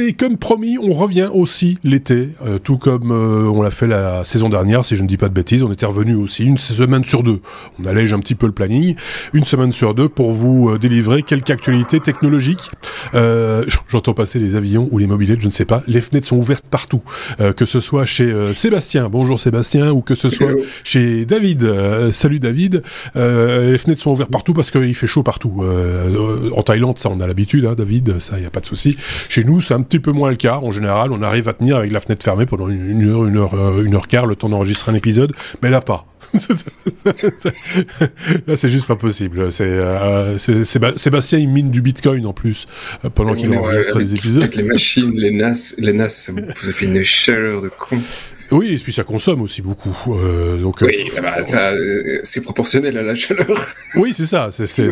L'été, comme promis, on revient aussi l'été, euh, tout comme euh, on l'a fait la saison dernière, si je ne dis pas de bêtises, on était revenu aussi une semaine sur deux. On allège un petit peu le planning, une semaine sur deux pour vous euh, délivrer quelques actualités technologiques. J'entends passer les avions ou les mobilettes, je ne sais pas. Les fenêtres sont ouvertes partout, que ce soit chez Sébastien, bonjour Sébastien, ou que ce soit chez David. salut David. les fenêtres sont ouvertes partout parce qu'il fait chaud partout. en Thaïlande, ça on a l'habitude, hein, David, ça y a pas de souci. Chez nous, c'est un petit peu moins le cas. En général, on arrive à tenir avec la fenêtre fermée pendant une heure, une heure, euh, une heure quart, le temps d'enregistrer un épisode. Mais là, pas. là, c'est juste pas possible. C'est euh, Sébastien, il mine du Bitcoin en plus euh, pendant qu'il enregistre les épisodes. Avec les machines, les NAS, les NAS, vous avez une chaleur de con. Oui, et puis ça consomme aussi beaucoup. Euh, donc, oui, euh, bah, ça, euh, c'est proportionnel à la chaleur. Oui, c'est ça. C'est, c'est,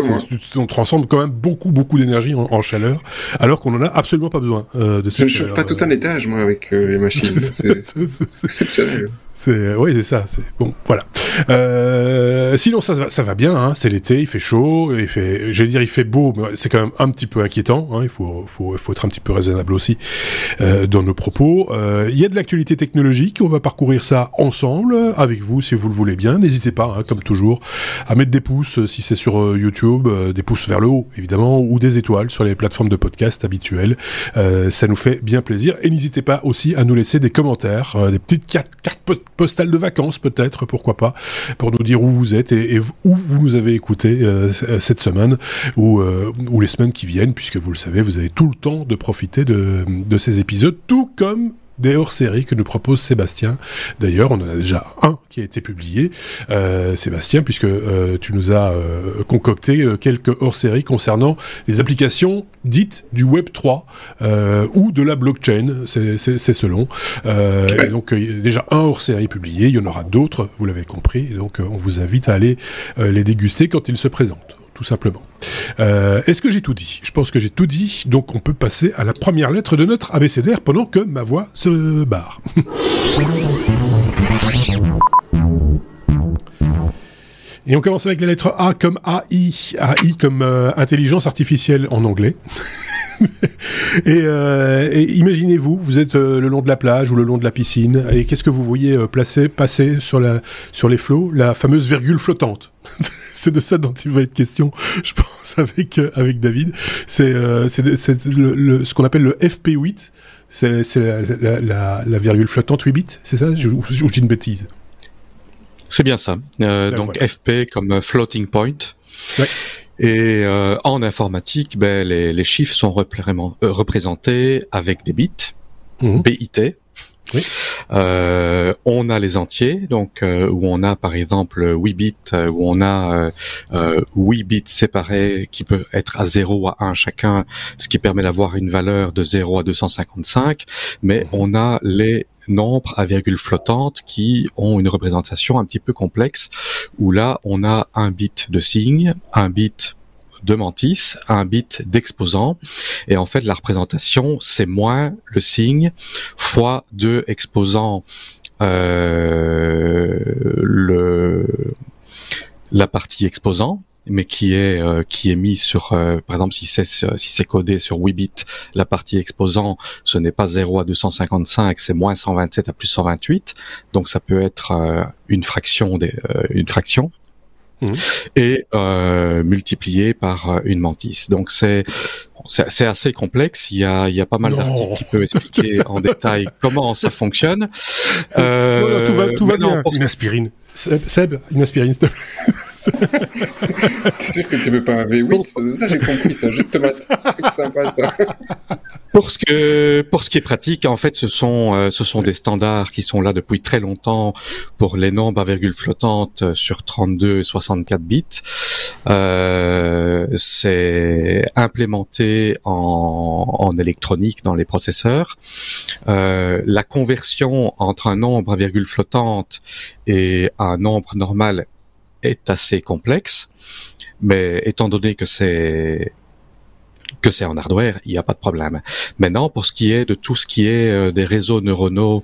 on transforme quand même beaucoup, beaucoup d'énergie en, chaleur, alors qu'on en a absolument pas besoin euh, de cette Je ne chauffe pas tout un étage, moi, avec les machines. c'est, exceptionnel. C'est, oui, c'est ça. C'est bon, voilà. Euh, sinon, ça, ça va bien. Hein, c'est l'été, il fait chaud, il fait, j'allais dire, il fait beau, mais c'est quand même un petit peu inquiétant. Hein, il faut, faut, faut être un petit peu raisonnable aussi euh, dans nos propos. Il y a de l'actualité technologique. On va parcourir ça ensemble avec vous, si vous le voulez bien. N'hésitez pas, hein, comme toujours, à mettre des pouces si c'est sur euh, YouTube, euh, des pouces vers le haut, évidemment, ou des étoiles sur les plateformes de podcast habituelles. Euh, ça nous fait bien plaisir. Et n'hésitez pas aussi à nous laisser des commentaires, des petites cartes, postales de vacances peut-être, pourquoi pas, pour nous dire où vous êtes et, où vous nous avez écouté cette semaine ou, ou les semaines qui viennent, puisque vous le savez, vous avez tout le temps de profiter de, de ces épisodes, tout comme des hors-séries que nous propose Sébastien. D'ailleurs, on en a déjà un qui a été publié, euh, Sébastien, puisque euh, tu nous as euh, concocté quelques hors-séries concernant les applications dites du Web 3 ou de la blockchain, c'est selon. donc déjà un hors-série publié, il y en aura d'autres, vous l'avez compris, donc on vous invite à aller les déguster quand ils se présentent tout simplement. Euh, est-ce que j'ai tout dit? Je pense que j'ai tout dit, donc on peut passer à la première lettre de notre abécédaire pendant que ma voix se barre. Et on commence avec la lettre A comme AI, AI comme euh, intelligence artificielle en anglais. Euh, et, imaginez-vous, vous êtes le long de la plage ou le long de la piscine, et qu'est-ce que vous voyez placer, passer sur, la, sur les flots? La fameuse virgule flottante. c'est de ça dont il va être question, je pense, avec euh, avec David. C'est euh, c'est le, ce qu'on appelle le FP8. C'est la, la, la, virgule flottante 8 bits, c'est ça? Je, je, dis une bêtise. C'est bien ça. Euh, ben donc FP comme floating point. Ouais. Et euh, en informatique, ben, les, les chiffres sont représentés avec des bits, mmh. BIT, oui. Euh, on a les entiers, donc euh, où on a par exemple 8 bits, euh, où on a euh, 8 bits séparés qui peuvent être à 0 ou à 1 chacun, ce qui permet d'avoir une valeur de 0 à 255, mais mhm. on a les nombres à virgule flottante qui ont une représentation un petit peu complexe, où là on a un bit de signe, un bit de mantis, un bit d'exposant. Et en fait, la représentation, c'est moins le signe fois deux exposants euh, le la partie exposant mais qui est euh, qui est mis sur euh, par exemple si c'est si c'est codé sur 8 bits la partie exposant ce n'est pas 0 à 255 c'est moins 127 à plus 128 donc ça peut être une fraction des une fraction Mmh. et euh, multiplié par euh, une mantis. Donc c'est c'est assez complexe. Il y a, il y a pas mal d'articles qui peuvent expliquer en détail comment ça fonctionne. Euh, tout va, tout va bien. Une aspirine. Seb, une aspirine, s'il te plaît. T'es sûr que tu veux pas un V8 C'est ça, j'ai compris, c'est un sympa, ça. Pour ce que, pour ce qui est pratique, en fait, ce sont, euh, ce sont des standards qui sont là depuis très longtemps pour les nombres à virgule flottante sur 32 et 64 bits. Euh, c'est implémenté en, en, électronique dans les processeurs. Euh, la conversion entre un nombre à virgule flottante et un nombre normal est assez complexe, mais étant donné que c'est que c'est en hardware, il n'y a pas de problème. Maintenant, pour ce qui est de tout ce qui est euh, des réseaux neuronaux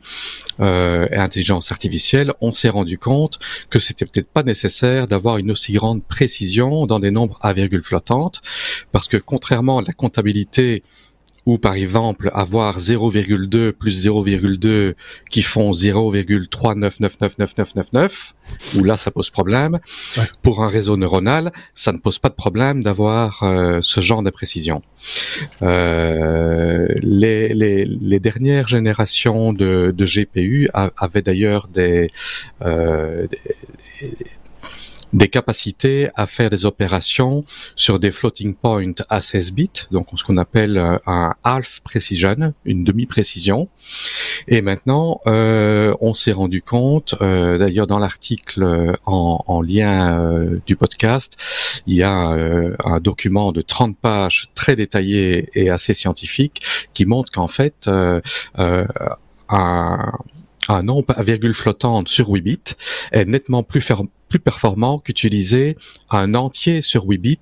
euh, et intelligence artificielle, on s'est rendu compte que c'était peut-être pas nécessaire d'avoir une aussi grande précision dans des nombres à virgule flottante, parce que contrairement à la comptabilité ou par exemple avoir 0,2 plus 0,2 qui font 0,3999999, où là ça pose problème. Pour un réseau neuronal, ça ne pose pas de problème d'avoir euh, ce genre de précision. Euh, les, les, les, dernières générations de, de GPU avaient d'ailleurs des, euh, des des capacités à faire des opérations sur des floating points à 16 bits, donc ce qu'on appelle euh, un half precision, une demi-précision. Et maintenant, euh, on s'est rendu compte, euh, d'ailleurs dans l'article en, lien du podcast, il y a un document de 30 pages très détaillé et assez scientifique qui montre qu'en fait, un un nombre à virgule flottante sur 8 bits est nettement plus plus performant qu'utiliser un entier sur 8 bits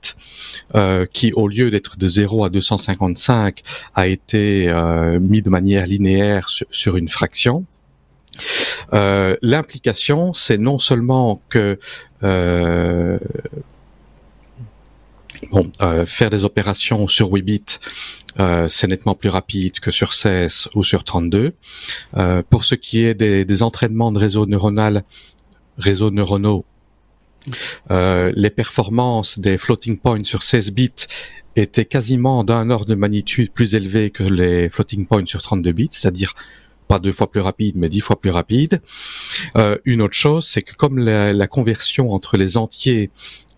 euh, qui, au lieu d'être de 0 à 255, a été euh, mis de manière linéaire sur, une fraction. Euh, l'implication, c'est non seulement que bon, faire des opérations sur 8 bits, c'est nettement plus rapide que sur 16 ou sur 32. pour ce qui est des, des entraînements de réseaux neuronal, réseaux neuronaux euh, les performances des floating points sur 16 bits étaient quasiment d'un ordre de magnitude plus élevé que les floating points sur 32 bits, c'est-à-dire pas deux fois plus rapide, mais dix fois plus rapide. Euh, une autre chose, c'est que comme la, la, conversion entre les entiers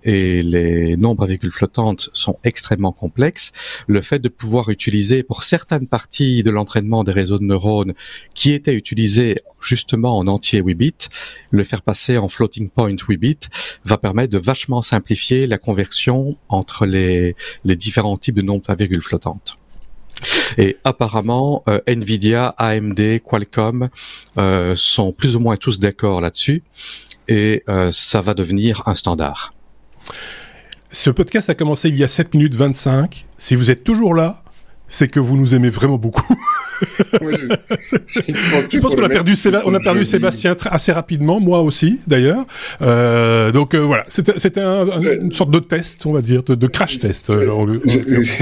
et les nombres à virgule flottantes sont extrêmement complexes, le fait de pouvoir utiliser pour certaines parties de l'entraînement des réseaux de neurones qui étaient utilisés justement en entier 8 bits, le faire passer en floating point 8 bits va permettre de vachement simplifier la conversion entre les, les différents types de nombres à virgule flottantes. Et apparemment, euh, Nvidia, AMD, Qualcomm euh, sont plus ou moins tous d'accord là-dessus, et euh, ça va devenir un standard. Ce podcast a commencé il y a 7 minutes 25. Si vous êtes toujours là, c'est que vous nous aimez vraiment beaucoup. je, pense qu'on a perdu, on a perdu Sébastien assez rapidement, moi aussi d'ailleurs. Euh, donc euh, voilà, c'était une sorte de test, on va dire, de, crash test. Euh,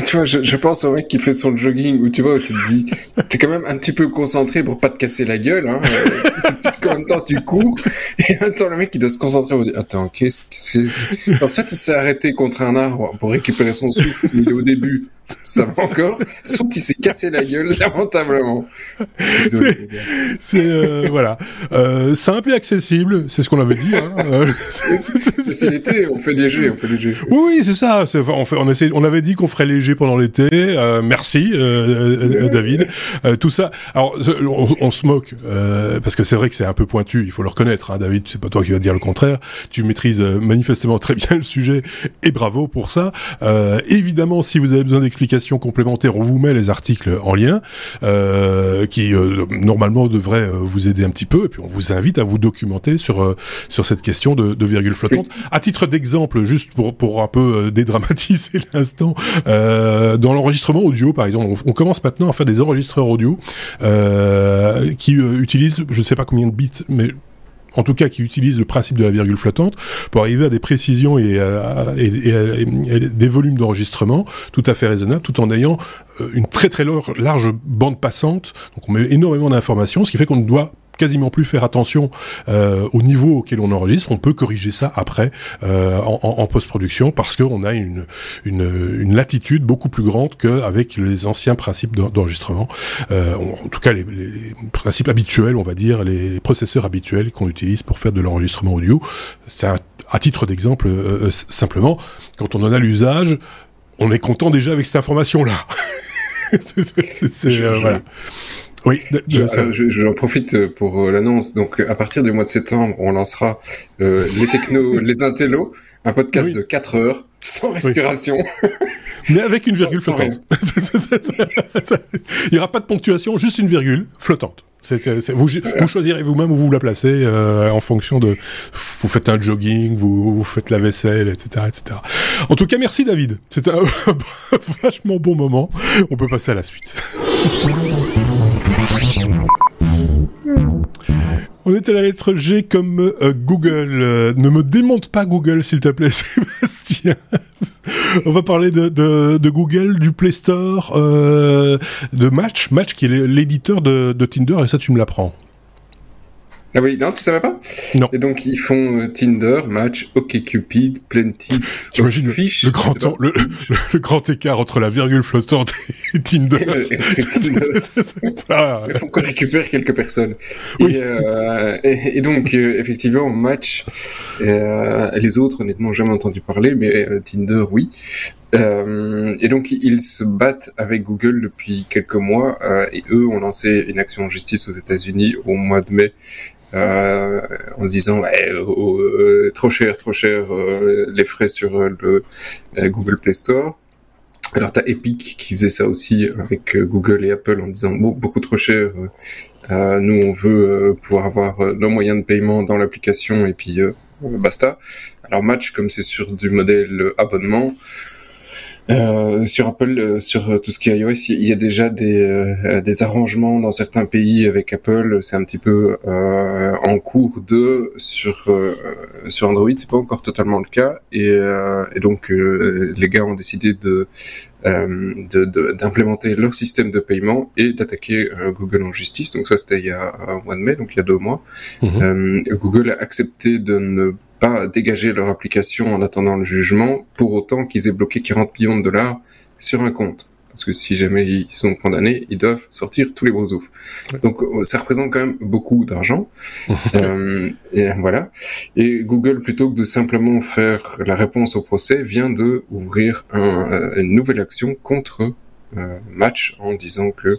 tu vois, je, pense au mec qui fait son jogging où tu vois, où tu te dis, t'es quand même un petit peu concentré pour pas te casser la gueule, hein, parce que en même temps tu cours. Et en même temps le mec il doit se concentrer pour dire, attends, qu'est-ce que En fait, il s'est arrêté contre un arbre pour récupérer son souffle. Il est au début ça va encore. Sauf qu'il s'est cassé la gueule lamentablement. C'est euh, voilà, euh, simple et accessible, c'est ce qu'on avait dit. Hein. c'est l'été, on fait léger, on fait léger. Oui, oui, c'est ça. On, fait, on, essaie, on avait dit qu'on ferait léger pendant l'été. Euh, merci, euh, David. tout ça. Alors, on, se moque parce que c'est vrai que c'est un peu pointu. Il faut le reconnaître, hein, David. C'est pas toi qui vas dire le contraire. Tu maîtrises manifestement très bien le sujet et bravo pour ça. évidemment, si vous avez besoin d'explications explications complémentaires, on vous met les articles en lien, euh, qui euh, normalement devraient euh, vous aider un petit peu, et puis on vous invite à vous documenter sur sur cette question de, de virgule flottante. À titre d'exemple, juste pour pour un peu dédramatiser l'instant, dans l'enregistrement audio, par exemple, on, commence maintenant à faire des enregistreurs audio qui utilisent, je ne sais pas combien de bits, mais en tout cas qui utilise le principe de la virgule flottante pour arriver à des précisions et, des volumes d'enregistrement tout à fait raisonnables, tout en ayant euh, une très très large bande passante. Donc on met énormément d'informations, ce qui fait qu'on ne doit quasiment plus faire attention euh, au niveau auquel on enregistre. On peut corriger ça après euh, en, en post-production parce qu'on a une, une, une, latitude beaucoup plus grande qu'avec les anciens principes d'enregistrement. Euh, en tout cas, les, les, principes habituels, on va dire, les processeurs habituels qu'on utilise pour faire de l'enregistrement audio. C'est à titre d'exemple simplement, quand on en a l'usage, on est content déjà avec cette information-là. c'est, voilà. Oui, j'en profite pour euh, l'annonce. Donc, à partir du mois de septembre, on lancera euh, les technos, les intellos, un podcast de 4 heures, sans respiration. Mais avec une virgule flottante. Il n'y aura pas de ponctuation, juste une virgule flottante. vous, vous, choisirez vous-même où vous la placez euh, en fonction de. Vous faites un jogging, vous, vous, faites la vaisselle, etc., etc. En tout cas, merci David. C'était un vachement bon moment. On peut passer à la suite. On est à la lettre G comme euh, Google. ne me démonte pas Google, s'il te plaît, Sébastien. On va parler de, Google, du Play Store, de Match, Match qui est l'éditeur de, de Tinder, et ça tu me l'apprends. Ah oui, non, tu savais pas? Non. Et donc ils font euh, Tinder, Match, OkCupid, Plenty, J'imagine le, le, grand le, le, grand écart entre la virgule flottante et Tinder. ah. Il faut qu'on récupère quelques personnes. Oui. Et, euh, et, donc euh, effectivement Match, les autres honnêtement jamais entendu parler, mais Tinder oui. Euh, et donc ils se battent avec Google depuis quelques mois et eux ont lancé une action en justice aux États-Unis au mois de mai euh, en se disant ouais, euh, trop cher, trop cher euh, les frais sur le Google Play Store. Alors t'as Epic qui faisait ça aussi avec Google et Apple en disant bon beaucoup trop cher. nous on veut pouvoir avoir nos moyens de paiement dans l'application et puis basta. Alors Match comme c'est sur du modèle abonnement, euh, sur Apple, euh, sur euh, tout ce qui est iOS, il y a déjà des, des arrangements dans certains pays avec Apple. C'est un petit peu en cours de sur sur Android, c'est pas encore totalement le cas. Et, et donc les gars ont décidé de d'implémenter leur système de paiement et d'attaquer Google en justice. Donc ça c'était il y a un mois de mai, donc il y a deux mois. Mhm. Google a accepté de ne pas dégager leur application en attendant le jugement, pour autant qu'ils aient bloqué 40 millions de dollars sur un compte. Parce que si jamais ils sont condamnés, ils doivent sortir tous les gros oufs. Donc euh, ça représente quand même beaucoup d'argent. euh, et voilà. Et Google, plutôt que de simplement faire la réponse au procès, vient de ouvrir un, une nouvelle action contre euh, Match en disant que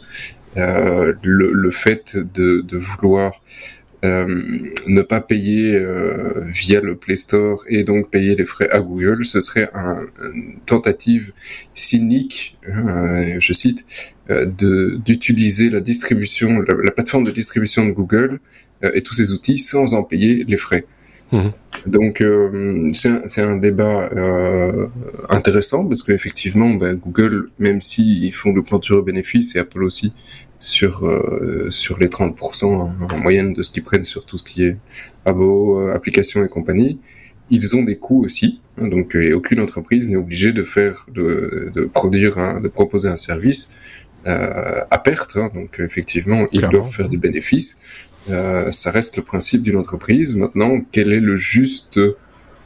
euh, le, le, fait de, de vouloir euh, ne pas payer euh, via le Play Store et donc payer les frais à Google, ce serait un, une tentative cynique, euh, je cite, de d'utiliser la distribution, la, plateforme de distribution de Google et tous ses outils sans en payer les frais. Mmh. Donc euh, c'est un, un, débat euh, intéressant parce qu'effectivement ben, Google, même s'ils font le plan de bénéfice et Apple aussi, sur euh, sur les 30% en, moyenne de ce qu'ils prennent sur tout ce qui est abo, euh, applications et compagnie. Ils ont des coûts aussi, hein, donc et aucune entreprise n'est obligée de faire de, de produire, de proposer un service euh, à perte. Hein, donc effectivement, ils doivent faire des bénéfices. Euh, ça reste le principe d'une entreprise. Maintenant, quelle est le juste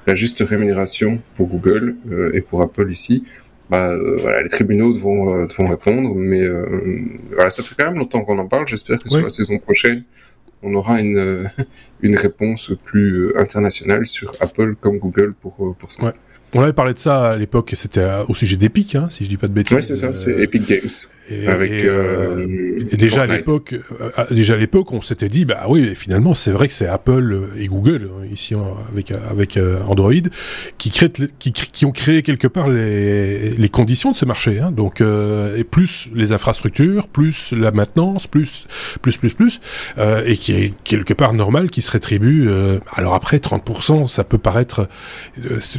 la juste rémunération pour Google euh, et pour Apple ici? Bah, euh, voilà, les tribunaux devront, euh, devront répondre, mais euh, voilà, ça fait quand même longtemps qu'on en parle. J'espère que sur la saison prochaine, on aura une, une réponse plus internationale sur Apple comme Google pour, pour ça. Ouais. On avait parlé de ça à l'époque, c'était au sujet d'Epic, hein, si je dis pas de bêtises. Oui, c'est ça, c'est Epic Games. Et, avec euh, et déjà à l'époque, déjà à l'époque, on s'était dit, bah oui, finalement, c'est vrai que c'est Apple et Google hein, ici avec avec Android qui créent, qui, qui ont créé quelque part les, les conditions de ce marché. Hein, donc et plus les infrastructures, plus la maintenance, plus plus plus plus, euh, et qui est quelque part normal qui se rétribue. alors après, 30%, ça peut paraître,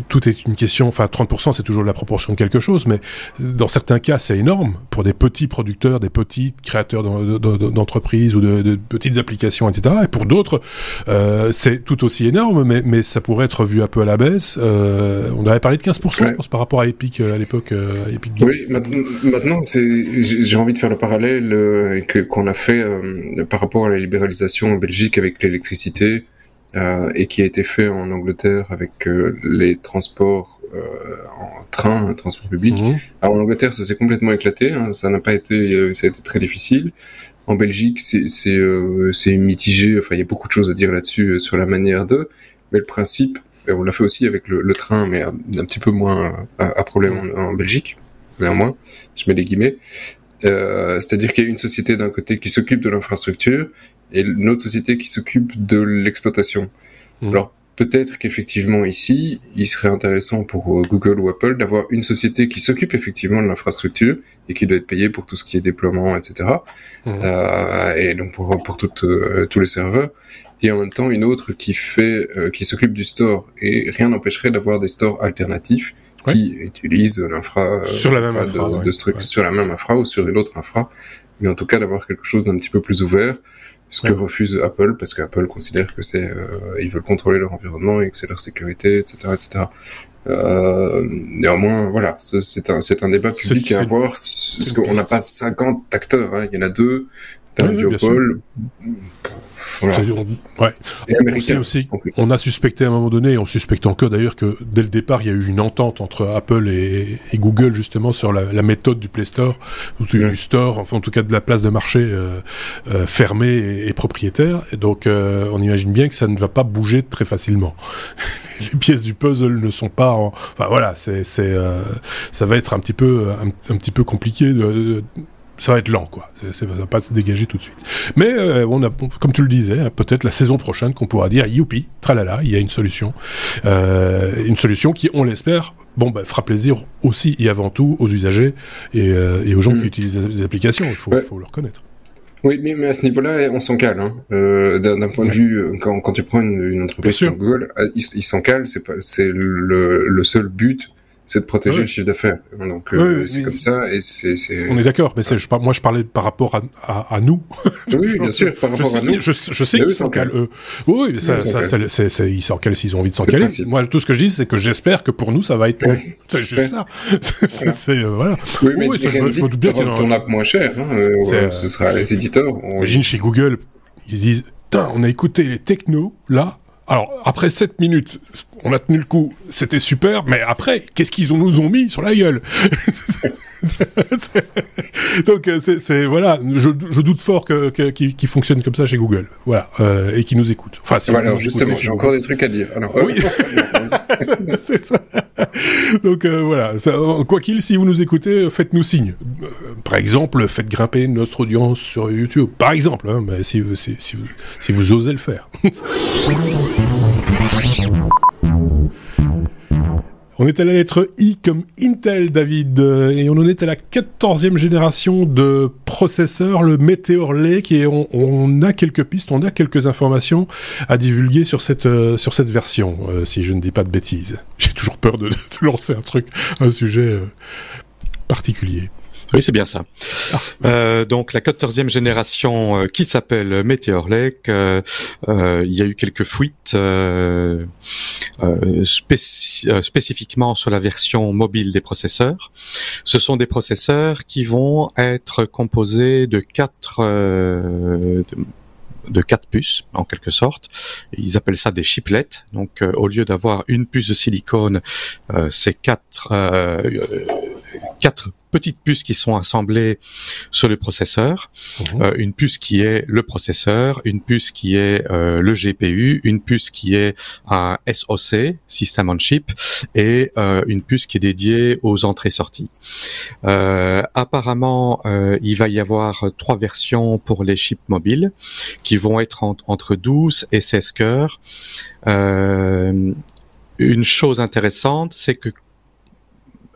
tout est une question, enfin 30% c'est toujours la proportion de quelque chose, mais dans certains cas c'est énorme pour des petits producteurs, des petits créateurs d'entreprises ou de, petites applications, etc. Et pour d'autres euh, c'est tout aussi énorme, mais, mais ça pourrait être vu un peu à la baisse. Euh, on avait parlé de 15% je pense par rapport à Epic euh, à l'époque. Epic Oui, maintenant j'ai envie de faire le parallèle qu'on a fait par rapport à la libéralisation en Belgique avec l'électricité. Euh, et qui a été fait en Angleterre avec euh, les transports euh, en train, transport public. Mhm. Alors en Angleterre, ça s'est complètement éclaté, hein, ça n'a pas été, ça a été très difficile. En Belgique, c'est c'est mitigé. Enfin, il y a beaucoup de choses à dire là-dessus sur la manière de, mais le principe, on l'a fait aussi avec le, le, train, mais un, petit peu moins à, problème en, en, Belgique, néanmoins. Je mets les guillemets. Euh, C'est-à-dire qu'il y a une société d'un côté qui s'occupe de l'infrastructure et une autre société qui s'occupe de l'exploitation. Mmh. Alors peut-être qu'effectivement ici, il serait intéressant pour euh, Google ou Apple d'avoir une société qui s'occupe effectivement de l'infrastructure et qui doit être payée pour tout ce qui est déploiement, etc. Mmh. Euh, et donc pour, pour toutes, euh, tous les serveurs. Et en même temps, une autre qui fait, euh, qui s'occupe du store. Et rien n'empêcherait d'avoir des stores alternatifs qui utilisent l'infra sur la même infra, de, de sur la même infra ou sur une autre infra mais en tout cas d'avoir quelque chose d'un petit peu plus ouvert, ce que refuse Apple, parce qu'Apple considère que c'est, euh, ils veulent contrôler leur environnement et que c'est leur sécurité, etc., etc. Euh, néanmoins, voilà, c'est un, c'est un débat public à avoir, parce qu'on n'a pas 50 acteurs, hein, il y en a deux, t'as un duopole, Ouais. on, aussi, on a suspecté à un moment donné, et on suspecte encore d'ailleurs que dès le départ, il y a eu une entente entre Apple et, Google justement sur la, méthode du Play Store, ou du, Store, enfin en tout cas de la place de marché euh, euh, fermée et, propriétaire. Et donc euh, on imagine bien que ça ne va pas bouger très facilement. Les pièces du puzzle ne sont pas, en... enfin voilà, c'est, ça va être un petit peu, un, petit peu compliqué de ça va être lent, quoi. ça va pas se dégager tout de suite. Mais euh, on a, comme tu le disais, hein, peut-être la saison prochaine qu'on pourra dire youpi, tralala, il y a une solution, euh, une solution qui, on l'espère, bon, bah, fera plaisir aussi et avant tout aux usagers et, euh, et aux gens qui mm. utilisent les applications. Il faut, faut le reconnaître. Oui, mais, mais à ce niveau-là, on s'en cale. Hein. Euh, D'un point de vue, quand, quand tu prends une, une entreprise comme Google, il, il s'en cale. C'est c'est le, le seul but c'est de protéger le chiffre d'affaires. Donc euh, c'est comme ça et c'est. On est d'accord, mais c'est je, moi je parlais par rapport à, à, à nous. Oui, bien sûr, par rapport à nous. Je, je sais qu'ils s'en calent eux. Oui, mais ça, ça, c'est, ils s'en calent s'ils ont envie de s'en caler. Moi, tout ce que je dis, c'est que j'espère que pour nous, ça va être. c'est juste ça. c'est voilà. Oui, mais oui, ça, je, me doute bien y a ton app moins cher. Hein, euh, ce sera les éditeurs. Imagine chez Google, ils disent, on a écouté les technos là alors, après 7 minutes, on a tenu le coup, c'était super, mais après, qu'est-ce qu'ils nous ont mis sur la gueule Donc euh, c'est voilà, je, doute fort que qu'il fonctionne comme ça chez Google, voilà, euh, et qui nous écoute. Enfin, voilà, justement, j'ai encore des trucs à dire. Alors, oui. c'est ça. Donc euh, voilà, quoi qu'il, si vous nous écoutez, faites-nous signe. par exemple, faites grimper notre audience sur YouTube, par exemple, hein, mais si, si, si, vous, si vous osez le faire. On est à la lettre I comme Intel, David, et on en est à la quatorzième génération de processeurs, le Meteor Lake, et on, a quelques pistes, on a quelques informations à divulguer sur cette, euh, sur cette version, euh, si je ne dis pas de bêtises. J'ai toujours peur de, de, lancer un truc, un sujet euh, particulier. Oui, c'est bien ça. Ah. Euh, donc la quatorzième génération euh, qui s'appelle Meteor Lake, euh, euh, il y a eu quelques fuites spécifiquement sur la version mobile des processeurs. Ce sont des processeurs qui vont être composés de quatre de quatre puces en quelque sorte. Ils appellent ça des chiplets. Donc au lieu d'avoir une puce de silicone, c'est quatre quatre petites puces qui sont assemblées sur le processeur, mhm. euh, une puce qui est le processeur, une puce qui est euh, le GPU, une puce qui est un SoC, System on Chip, et euh, une puce qui est dédiée aux entrées-sorties. apparemment, il va y avoir trois versions pour les chips mobiles qui vont être entre 12 et 16 cœurs. une chose intéressante, c'est que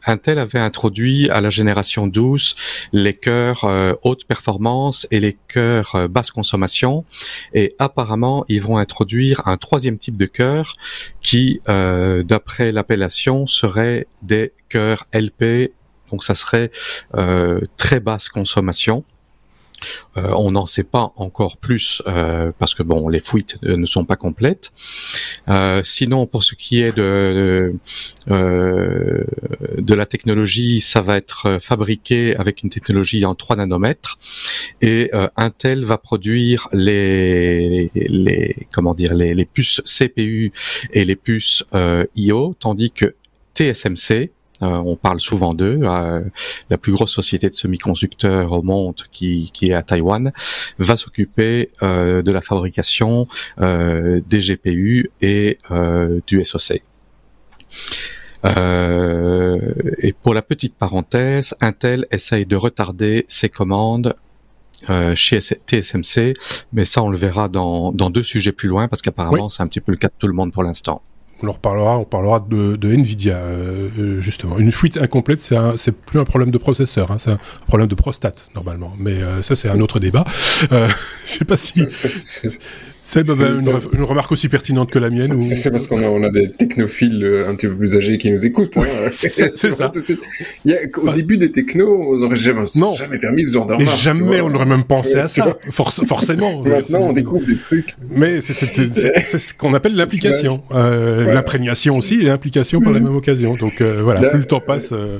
Intel avait introduit à la génération 12 les cœurs euh, haute performance et les cœurs euh, basse consommation. Et apparemment, ils vont introduire un troisième type de cœur qui, euh, d'après l'appellation, serait des cœurs LP. Donc ça serait très basse consommation. Euh, on n'en sait pas encore plus euh, parce que bon, les fuites euh, ne sont pas complètes. sinon, pour ce qui est de de la technologie, ça va être fabriqué avec une technologie en 3 nanomètres et Intel va produire les, les comment dire les, les puces CPU et les puces IO, tandis que TSMC, on parle souvent d'eux. Euh, la plus grosse société de semi-conducteurs au monde, qui, est à Taïwan, va s'occuper euh, de la fabrication des GPU et du SoC. et pour la petite parenthèse, Intel essaye de retarder ses commandes chez TSMC, mais ça on le verra dans, deux sujets plus loin parce qu'apparemment c'est un petit peu le cas de tout le monde pour l'instant on en reparlera, on parlera de, Nvidia euh, euh, justement. Une fuite incomplète, c'est c'est plus un problème de processeur, hein, c'est un problème de prostate normalement. Mais euh, ça c'est un autre débat. je sais pas si. C'est une, remarque aussi pertinente que la mienne. C'est parce qu'on a, on a des technophiles euh, un petit peu plus âgés qui nous écoutent. Hein. c'est ça. au début des technos, on n'aurait jamais, jamais, permis ce genre de remarque. jamais on n'aurait même pensé à ça. forcément. Maintenant, on découvre des trucs. Mais c'est ce qu'on appelle l'implication. Euh, L'imprégnation aussi et l'implication par la mm. même occasion. Donc euh, voilà, plus le temps passe. Euh,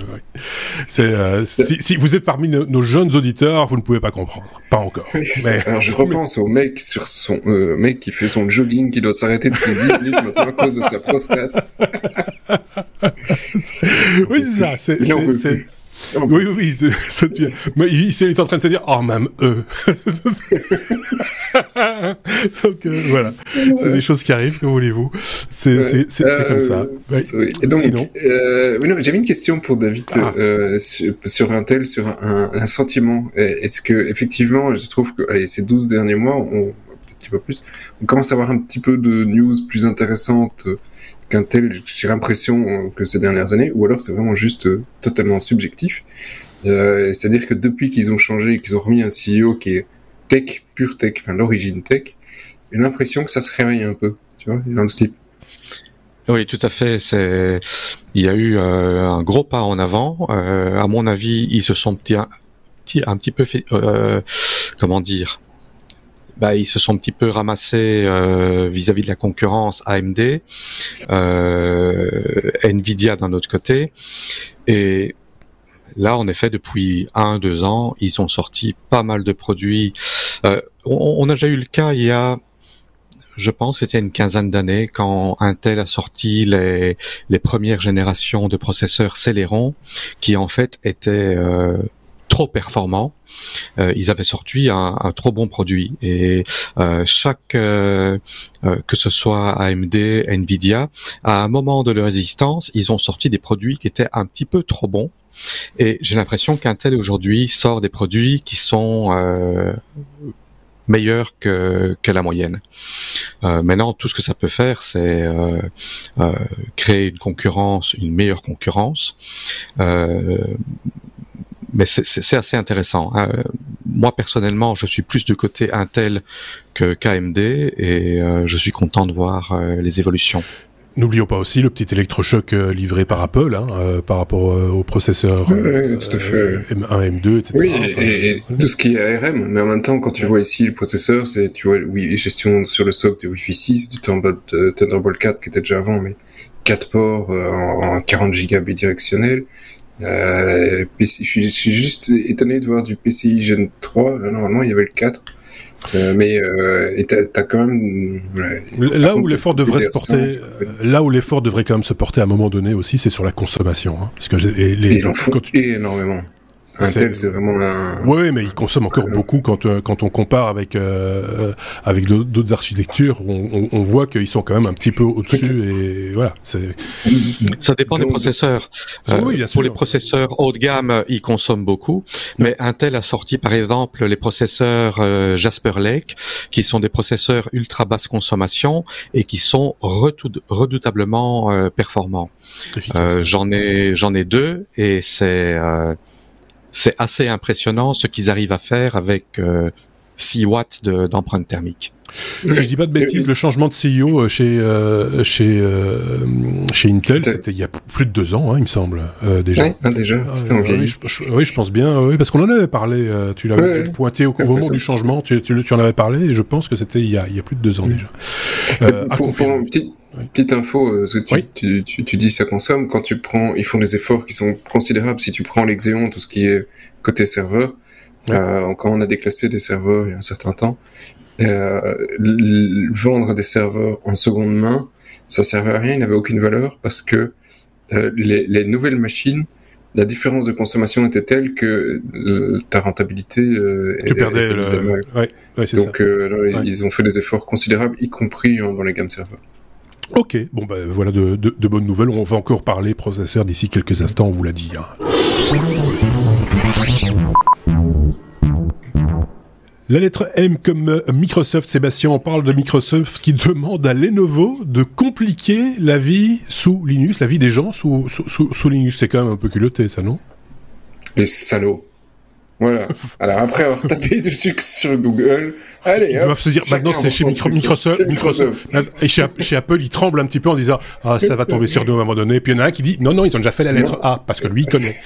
c'est si, si, vous êtes parmi nos, jeunes auditeurs, vous ne pouvez pas comprendre. Pas encore. Mais, Alors je repense au mec sur son mec qui fait son jogging, qui doit s'arrêter depuis 10 minutes maintenant à cause de sa prostate. oui, c'est ça. C'est, oui, oui, oui. Mais il, est en train de se dire, oh, même eux. donc, euh, voilà. C'est des choses qui arrivent, que voulez-vous. C'est comme ça. Euh, et donc, Sinon. Euh, j'avais une question pour David ah. euh, sur, un tel, sur un, un sentiment. Est-ce que, effectivement, je trouve que ces 12 derniers mois, on, plus. On commence à avoir un petit peu de news plus intéressantes qu'un tel, j'ai l'impression que ces dernières années, ou alors c'est vraiment juste euh, totalement subjectif. Euh, C'est-à-dire que depuis qu'ils ont changé, qu'ils ont remis un CEO qui est tech, pure tech, enfin l'origine tech, j'ai l'impression que ça se réveille un peu, tu vois, dans le slip. Oui, tout à fait. C'est, il y a eu euh, un gros pas en avant. Euh, à mon avis, ils se sont petit, un, un petit peu fait, euh, comment dire, bah, ils se sont un petit peu ramassés euh, vis-à-vis de la concurrence AMD, euh, Nvidia d'un autre côté, et là, en effet, depuis un, deux ans, ils ont sorti pas mal de produits. Euh, on, a déjà eu le cas il y a je pense c'était une quinzaine d'années quand Intel a sorti les, les premières générations de processeurs Celeron qui en fait étaient trop performants. Euh, ils avaient sorti un, un, trop bon produit et euh, chaque euh, euh que ce soit AMD, Nvidia, à un moment de leur existence, ils ont sorti des produits qui étaient un petit peu trop bons. Et j'ai l'impression qu'Intel aujourd'hui sort des produits qui sont euh, meilleurs que, que la moyenne. Euh, maintenant, tout ce que ça peut faire, c'est euh, euh, créer une concurrence, une meilleure concurrence, mais c'est assez intéressant. Hein. Moi personnellement, je suis plus du côté Intel que KMD et euh, je suis content de voir euh, les évolutions. N'oublions pas aussi le petit électrochoc euh, livré par Apple hein, par rapport au processeur M1, M2, etc. Oui, et, tout ce qui est ARM. Mais en même temps, quand tu vois ici le processeur, c'est tu vois oui gestion sur le socle de Wi-Fi 6, du Thunderbolt 4 qui était déjà avant, mais 4 ports en, en 40 Go bidirectionnel. Euh, je, suis, juste étonné de voir du PCI Gen 3. Normalement, il y avait le 4. Euh, mais euh, t'as quand même là où l'effort devrait se porter, là où l'effort devrait quand même se porter à un moment donné aussi, c'est sur la consommation, hein, parce que les, il en faut énormément. Intel, c'est vraiment un. Oui, mais il consomme encore beaucoup quand euh, quand on compare avec euh, avec d'autres architectures. On, on, voit qu'ils sont quand même un petit peu au-dessus et voilà. Ça dépend des processeurs. oui, bien sûr. Pour les processeurs haut de gamme, ils consomment beaucoup, mais Intel a sorti par exemple les processeurs Jasper Lake, qui sont des processeurs ultra basse consommation et qui sont redoutablement performants. j'en ai j'en ai deux et c'est c'est assez impressionnant ce qu'ils arrivent à faire avec 6 euh, watts d'empreinte thermique. Si je dis pas de bêtises, le changement de CEO euh, chez euh, chez chez Intel, c'était il y a plus de deux ans, hein, il me semble déjà. Oui, déjà. Ah, oui, je, pense bien, oui, parce qu'on en avait parlé. tu l'avais pointé au, moment du changement. Tu, tu, tu, en avais parlé, et je pense que c'était il y a il y a plus de deux ans déjà. pour, pour, Petite info, euh, ce que tu, tu, tu, dis ça consomme, quand tu prends, ils font des efforts qui sont considérables. Si tu prends l'Exeon, tout ce qui est côté serveur, euh, quand on a déclassé des serveurs il y a un certain temps, euh, vendre des serveurs en seconde main, ça servait à rien, il n'avait aucune valeur parce que euh, les, les, nouvelles machines, la différence de consommation était telle que euh, ta rentabilité euh, tu perdais le... ouais, ouais, donc ça. ils ont fait des efforts considérables, y compris dans les gammes serveurs. Ok, bon ben voilà de, bonnes nouvelles. On va encore parler processeur d'ici quelques instants, on vous l'a dit. Hein. La lettre M comme euh, Microsoft, Sébastien, on parle de Microsoft qui demande à Lenovo de compliquer la vie sous Linux, la vie des gens sous, sous, sous Linux. C'est quand même un peu culotté, ça, non? Les salauds. Voilà. Alors après avoir tapé dessus sur Google, allez. Ils doivent se dire maintenant c'est chez Microsoft. Microsoft. Et chez, chez, Apple, ils tremblent un petit peu en disant ah ça va tomber sur nous à un moment donné. Puis il y en a un qui dit non non ils ont déjà fait la lettre A parce que lui il connaît.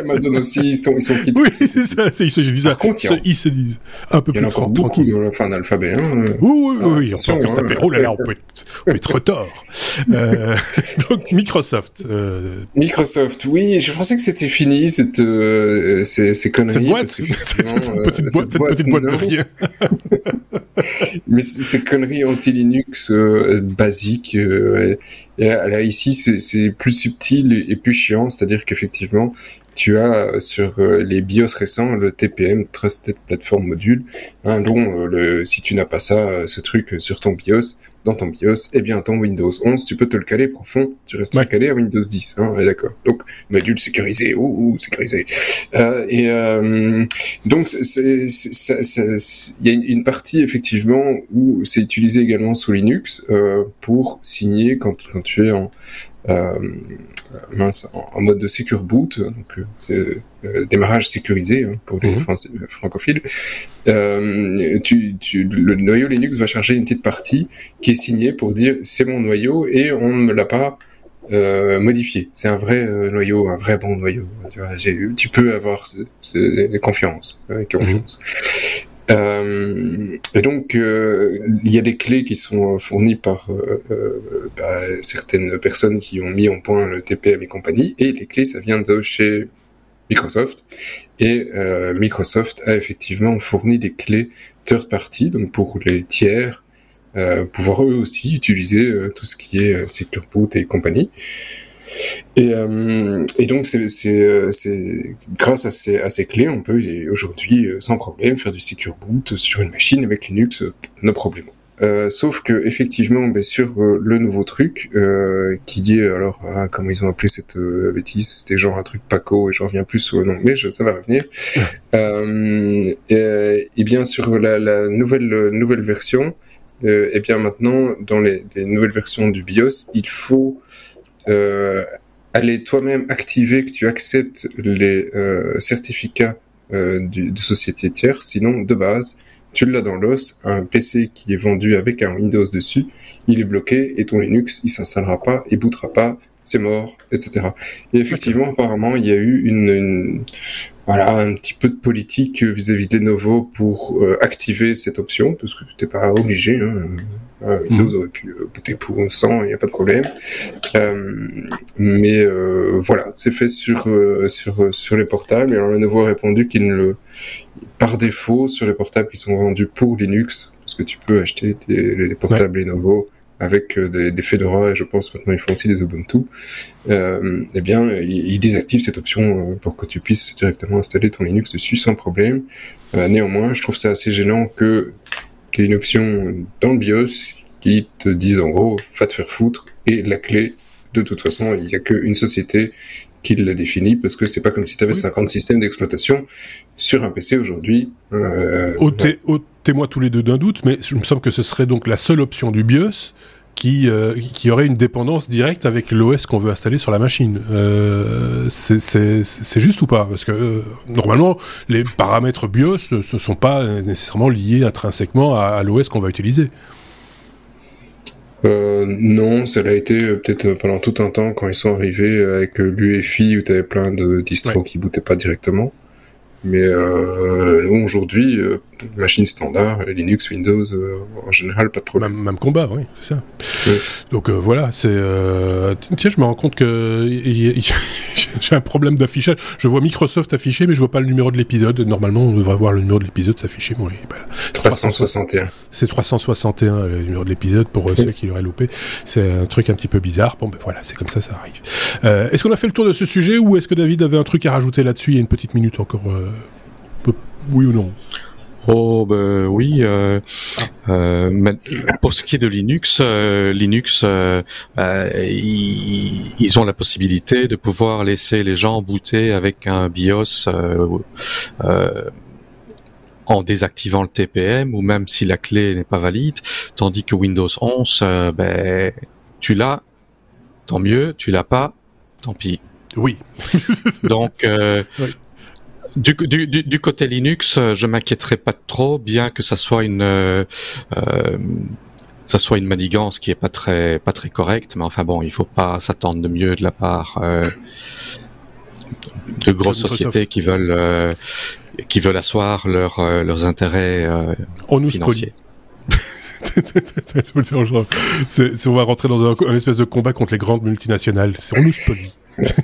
Amazon aussi ils sont ils sont Oui c'est ça. Ils se disent. Par contre, ils se disent un peu plus. Il y en a encore beaucoup dans la fin d'alphabet. Hein. Oui oui oui. On peut encore taper. Oh là là on peut être tort. Euh, donc Microsoft. Euh, Microsoft oui je pensais que c'était fini cette euh, ces, ces conneries. Cette boîte, cette, euh, petite boîte, cette petite boîte de rien. Mais ces conneries anti-Linux euh, basiques, euh, là, ici c'est plus subtil et plus chiant, c'est-à-dire qu'effectivement, tu as sur les BIOS récents le TPM, Trusted Platform Module, hein, dont le, si tu n'as pas ça, ce truc sur ton BIOS, dans ton BIOS, eh bien ton Windows 11, tu peux te le caler profond, tu resteras calé à Windows 10, hein, d'accord. Donc module sécurisé, ou ou sécurisé. Euh, et euh, donc il y a une partie effectivement où c'est utilisé également sous Linux euh, pour signer quand, quand tu es en euh, mince, en, mode de secure boot, donc c'est démarrage sécurisé hein, pour les mmh. francophiles. Tu, tu, le noyau Linux va charger une petite partie qui est signée pour dire c'est mon noyau et on ne l'a pas euh, modifié. C'est un vrai euh, noyau, un vrai bon noyau. Tu, vois, tu peux avoir confiance, confiance. Euh, et donc, euh, il y a des clés qui sont fournies par bah, certaines personnes qui ont mis en point le TPM et compagnie, et les clés, ça vient de chez Microsoft. Et Microsoft a effectivement fourni des clés third party, donc pour les tiers, euh, pouvoir eux aussi utiliser euh, tout ce qui est euh, Secure Boot et compagnie. Et, et donc, c'est grâce à ces, à ces clés, on peut aujourd'hui, sans problème, faire du Secure Boot sur une machine avec Linux, no problème. Euh, sauf que effectivement, ben, sur le nouveau truc, euh, qui est alors ah, comment ils ont appelé cette bêtise, c'était genre un truc Paco et je reviens plus sur le nom, mais je, ça va revenir. et, et, bien sur la, la nouvelle nouvelle version, euh, et bien maintenant, dans les, nouvelles versions du BIOS, il faut euh, toi-même activer que tu acceptes les euh, certificats de société tierce, sinon de base, tu l'as dans l'os, un PC qui est vendu avec un Windows dessus, il est bloqué et ton Linux, il s'installera pas, il bootera pas, c'est mort, etc. Et effectivement, apparemment, il y a eu une, voilà, un petit peu de politique vis-à-vis de Lenovo pour euh, activer cette option, parce que tu n'es pas obligé. Hein. Euh, Windows mhm. aurait pu euh, booter pour 100, il n'y a pas de problème. Euh, mais voilà, c'est fait sur, sur, sur les portables. Et alors Lenovo a répondu qu'il ne le... Par défaut, sur les portables qui sont vendus pour Linux, parce que tu peux acheter les portables Lenovo avec euh, des, des Fedora et je pense maintenant ils font aussi des Ubuntu, euh, eh bien ils, désactivent cette option euh, pour que tu puisses directement installer ton Linux dessus sans problème. Euh, néanmoins, je trouve ça assez gênant que qu'il y ait une option dans le BIOS qui te dise en gros va te faire foutre et la clé de toute façon il n'y a qu'une société qui l'a définit parce que c'est pas comme si tu avais 50 systèmes d'exploitation sur un PC aujourd'hui. Euh, ôtez-moi tous les deux d'un doute, mais il me semble que ce serait donc la seule option du BIOS qui, euh, qui aurait une dépendance directe avec l'OS qu'on veut installer sur la machine. Euh, c'est juste ou pas? Parce que euh, normalement, les paramètres BIOS ne sont pas nécessairement liés intrinsèquement à, à l'OS qu'on va utiliser. Euh, non, ça l'a été euh, peut-être pendant tout un temps quand ils sont arrivés avec l'UEFI où tu avais plein de distros qui bootaient pas directement. Mais euh, aujourd'hui, euh, machine standard, Linux, Windows, euh, en général, pas de problème. Même, combat, oui, c'est ça. Donc euh, voilà, c'est. tiens, je me rends compte que j'ai un problème d'affichage. Je vois Microsoft affiché, mais je vois pas le numéro de l'épisode. Normalement, on devrait voir le numéro de l'épisode s'afficher. Bon, 361. C'est 361 le numéro de l'épisode pour ceux qui l'auraient loupé. C'est un truc un petit peu bizarre. Bon, ben voilà, c'est comme ça, ça arrive. est-ce qu'on a fait le tour de ce sujet ou est-ce que David avait un truc à rajouter là-dessus? Il y a une petite minute encore oui ou non? Oh ben oui. Euh, euh, pour ce qui est de Linux, euh, Linux, ils, ont la possibilité de pouvoir laisser les gens booter avec un BIOS en désactivant le TPM ou même si la clé n'est pas valide, tandis que Windows 11, ben tu l'as, tant mieux. Tu l'as pas, tant pis. Oui. Donc oui Du, du, du, côté Linux, je m'inquiéterai pas trop, bien que ça soit une euh, ça soit une manigance qui est pas très pas très correcte, mais enfin bon, il faut pas s'attendre de mieux de la part euh, de grosses sociétés qui veulent euh, qui veulent asseoir leur, euh, leurs intérêts euh, on nous financiers. on va rentrer dans un, espèce de combat contre les grandes multinationales. On nous spolie.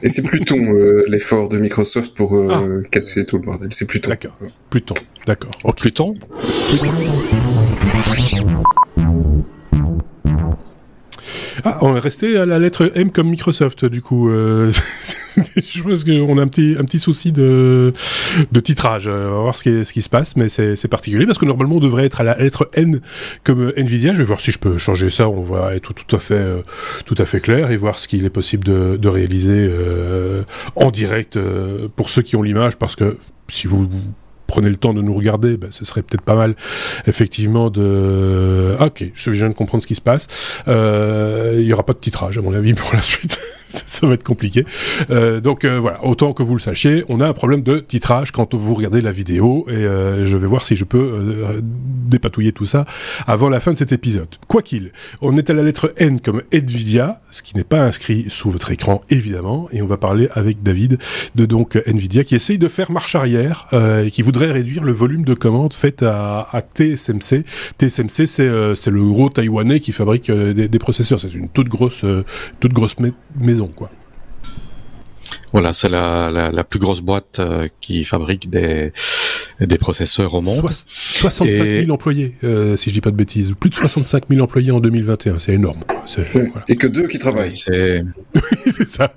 Et c'est Pluton l'effort de Microsoft pour ah. casser tout le bordel. C'est Pluton. D'accord. Pluton. D'accord. Pluton? Pluton. Ah, on est resté à la lettre M comme Microsoft, du coup. Euh, je pense qu'on a un petit, un petit souci de, de titrage. On va voir ce qui, ce qui se passe, mais c'est particulier parce que normalement on devrait être à la lettre N comme Nvidia. Je vais voir si je peux changer ça. On va être tout à fait, euh, tout à fait clair et voir ce qu'il est possible de, de réaliser euh, en direct pour ceux qui ont l'image parce que si vous prenez le temps de nous regarder, ben, ce serait peut-être pas mal, effectivement, de... Ah, ok, je viens de comprendre ce qui se passe. Euh, il y aura pas de titrage, à mon avis, pour la suite. ça va être compliqué. Euh, donc euh, voilà, autant que vous le sachiez, on a un problème de titrage quand vous regardez la vidéo et euh, je vais voir si je peux dépatouiller tout ça avant la fin de cet épisode. Quoi qu'il, on est à la lettre N comme Nvidia, ce qui n'est pas inscrit sous votre écran évidemment, et on va parler avec David de donc Nvidia qui essaye de faire marche arrière et qui voudrait réduire le volume de commandes faites à, à TSMC. TSMC c'est le gros taïwanais qui fabrique des, des, processeurs, c'est une toute grosse toute grosse maison quoi. Voilà, c'est la, la, plus grosse boîte euh, qui fabrique des, des processeurs au monde. 65 000 employés, euh, si je dis pas de bêtises. Plus de 65 000 employés en 2021, c'est énorme. Et que deux qui travaillent. C'est oui, c'est ça.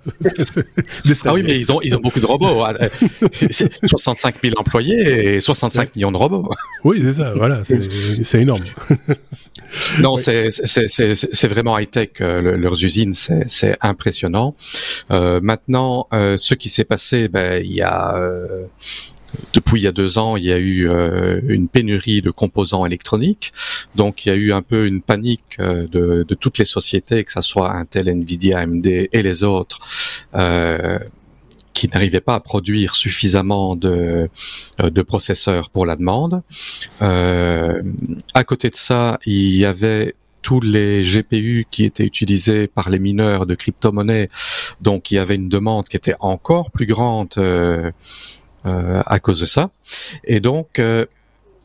ah oui, mais ils ont, ils ont beaucoup de robots. 65 000 employés et 65 millions de robots. Oui, c'est ça, voilà, c'est énorme. non, c'est vraiment high-tech. Euh, leurs usines, c'est impressionnant. Euh, maintenant, euh, ce qui s'est passé, ben, il y a depuis il y a deux ans, il y a eu une pénurie de composants électroniques. Donc il y a eu un peu une panique de, de, toutes les sociétés, que ce soit Intel, Nvidia, AMD et les autres, euh, qui n'arrivaient pas à produire suffisamment de, euh, de processeurs pour la demande. Euh, à côté de ça, il y avait tous les GPU qui étaient utilisés par les mineurs de crypto-monnaies. Donc il y avait une demande qui était encore plus grande euh, euh à cause de ça. Et donc,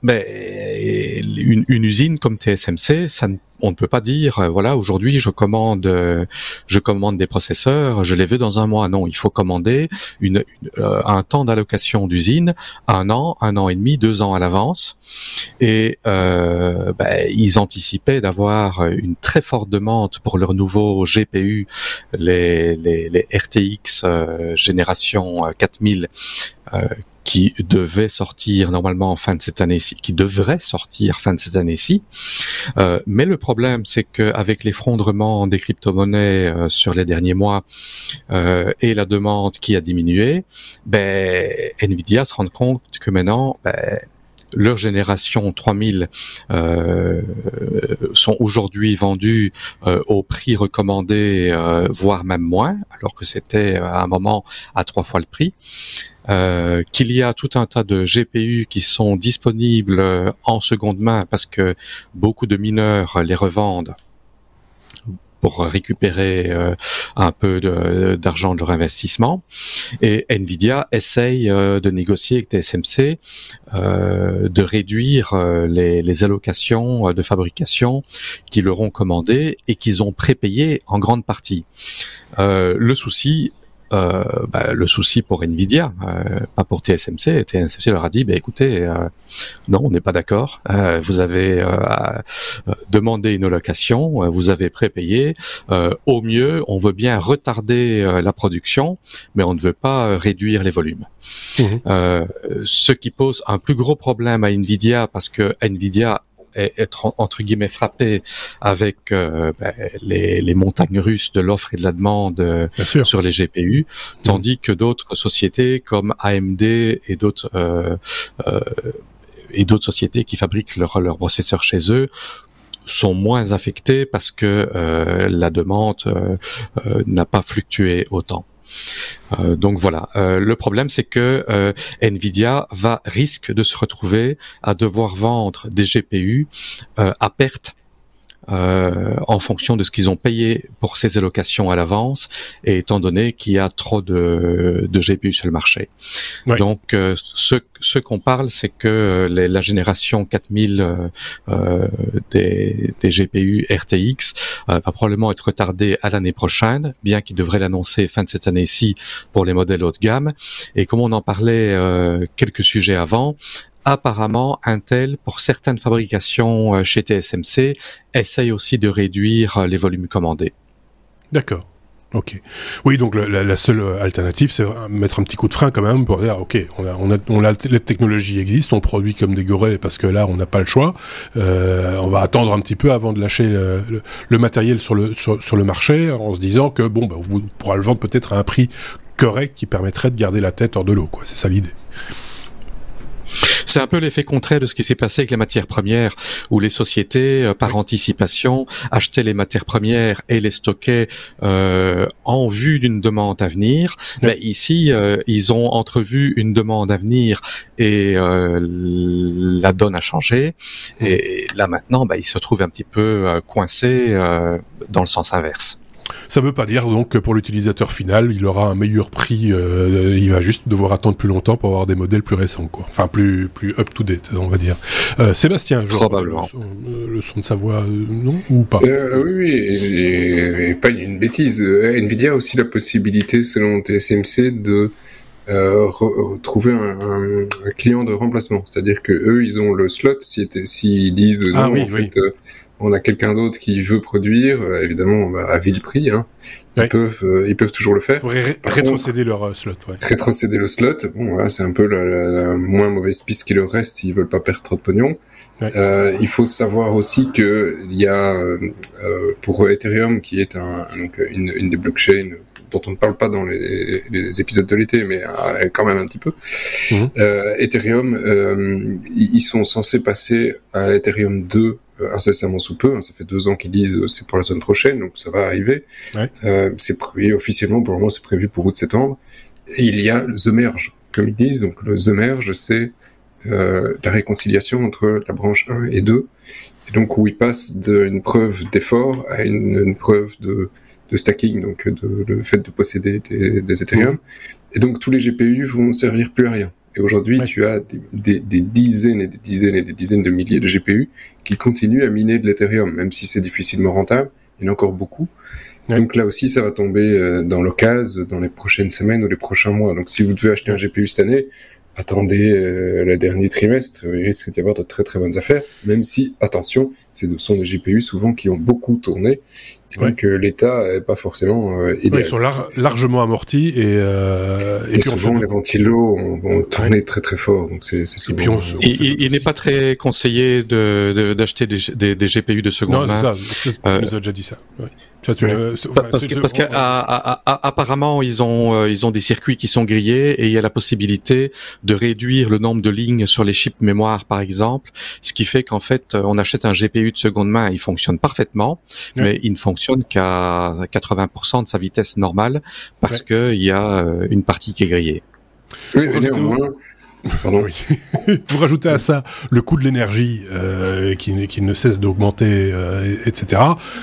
euh, ben, une, une, usine comme TSMC, ça on ne peut pas dire euh, voilà aujourd'hui je commande euh, je commande des processeurs je les veux dans un mois. Non il faut commander une, euh, un temps d'allocation d'usine un an un an et demi deux ans à l'avance. Et euh, ben, ils anticipaient d'avoir une très forte demande pour leurs nouveaux GPU les, les, les RTX génération 4000 qui devait sortir normalement en fin de cette année-ci, qui devrait sortir fin de cette année-ci. Euh, mais le problème, c'est qu'avec l'effondrement des crypto-monnaies euh, sur les derniers mois euh, et la demande qui a diminué, ben, Nvidia se rend compte que maintenant, ben, leur génération 3000 euh, sont aujourd'hui vendus euh, au prix recommandé, euh, voire même moins, alors que c'était à un moment à trois fois le prix. Euh, qu'il y a tout un tas de GPU qui sont disponibles en seconde main parce que beaucoup de mineurs les revendent pour récupérer euh, un peu d'argent de, leur investissement. Et Nvidia essaye euh, de négocier avec TSMC euh, de réduire les, les, allocations de fabrication qu'ils leur ont commandées et qu'ils ont prépayées en grande partie. le souci euh, bah, le souci pour Nvidia, euh, pas pour TSMC. TSMC leur a dit, bah, écoutez, euh, non, on n'est pas d'accord. vous avez demandé une location, vous avez prépayé. au mieux, on veut bien retarder la production, mais on ne veut pas réduire les volumes. Mmh. ce qui pose un plus gros problème à Nvidia parce que Nvidia être entre guillemets frappé avec euh, ben, les, les, montagnes russes de l'offre et de la demande euh, sur les GPU, tandis que d'autres sociétés comme AMD et d'autres euh, euh, et d'autres sociétés qui fabriquent leurs leur processeurs chez eux sont moins affectées parce que la demande n'a pas fluctué autant. Donc voilà. le problème, c'est que Nvidia va risque de se retrouver à devoir vendre des GPU à perte euh, en fonction de ce qu'ils ont payé pour ces allocations à l'avance, et étant donné qu'il y a trop de, de GPU sur le marché. Donc, euh, ce, ce qu'on parle, c'est que la génération 4000 euh, des, des, GPU RTX va probablement être retardée à l'année prochaine, bien qu'ils devraient l'annoncer fin de cette année-ci pour les modèles haut de gamme. Et comme on en parlait quelques sujets avant, apparemment, Intel, pour certaines fabrications euh, chez TSMC, essaye aussi de réduire euh, les volumes commandés. D'accord. Ok. Oui, donc la, seule alternative, c'est mettre un petit coup de frein quand même pour dire, ok, on on a, on la technologie existe, on produit comme des gorées parce que là, on n'a pas le choix. Euh, on va attendre un petit peu avant de lâcher le, matériel sur le sur, le marché, en se disant que bon, ben, vous pourra le vendre peut-être à un prix correct qui permettrait de garder la tête hors de l'eau. C'est ça l'idée. C'est un peu l'effet contraire de ce qui s'est passé avec les matières premières, où les sociétés, euh, par anticipation, achetaient les matières premières et les stockaient euh, en vue d'une demande à venir. Mais ici, euh, ils ont entrevu une demande à venir et la donne a changé. Et là maintenant, bah, ils se trouvent un petit peu coincés dans le sens inverse. Ça ne veut pas dire donc que pour l'utilisateur final, il aura un meilleur prix. Euh, il va juste devoir attendre plus longtemps pour avoir des modèles plus récents, quoi. Enfin, plus plus up to date, on va dire. Euh, Sébastien, je probablement euh, le, son, de sa voix, non ou pas? Oui, oui. J'ai pas une bêtise. Nvidia a aussi la possibilité, selon TSMC, de trouver un, client de remplacement. C'est-à-dire que eux, ils ont le slot. S'ils disent ah, non, oui, en fait, on a quelqu'un d'autre qui veut produire, euh, évidemment, à vil prix, hein. ils, peuvent, euh, ils peuvent toujours le faire. rétrocéder leur euh, slot. Ouais. Rétrocéder le slot, bon, c'est un peu la, moins mauvaise piste qui leur reste s'ils veulent pas perdre trop de pognon. il faut savoir aussi que il y a pour Ethereum, qui est un, donc une, une des blockchains dont on ne parle pas dans les, épisodes de l'été, mais quand même un petit peu. Mhm. Ethereum, ils sont censés passer à Ethereum 2 euh, incessamment sous peu. Hein. ça fait deux ans qu'ils disent euh, c'est pour la semaine prochaine, donc ça va arriver. Euh, c'est prévu officiellement pour le moment, c'est prévu pour août-septembre. Et il y a le The Merge, comme ils disent. Donc le The Merge, c'est la réconciliation entre la branche 1 et 2, et donc où ils passent d'une preuve d'effort à une, preuve de, stacking, donc de, le fait de posséder des, Ethereum. Et donc tous les GPU vont servir plus à rien. Et aujourd'hui, tu as des, dizaines et des dizaines et des dizaines de milliers de GPU qui continuent à miner de l'Ethereum, même si c'est difficilement rentable. Il y en a encore beaucoup. Donc là aussi, ça va tomber euh, dans l'occasion dans les prochaines semaines ou les prochains mois. Donc si vous devez acheter un GPU cette année, attendez euh, le dernier trimestre, il risque d'y avoir de très très bonnes affaires, même si, attention, ce sont des GPU souvent qui ont beaucoup tourné, et donc euh, l'État n'est pas forcément euh, idéal. ils sont largement amortis, et, euh, et, souvent les ventilos ont, tourné très très fort, donc c'est souvent... il, n'est pas très conseillé d'acheter de, des, des, GPU de seconde main. Non, c'est ça, tu nous as déjà dit ça. Parce, que, parce qu'apparemment ils ont ils ont des circuits qui sont grillés et il y a la possibilité de réduire le nombre de lignes sur les chips mémoire par exemple, ce qui fait qu'en fait on achète un GPU de seconde main, il fonctionne parfaitement, mais il ne fonctionne qu'à 80% de sa vitesse normale parce que qu'il y a euh, une partie qui est grillée. Oui, Pardon. Pour rajouter à ça le coût de l'énergie euh, qui, qui, ne cesse d'augmenter, euh, etc.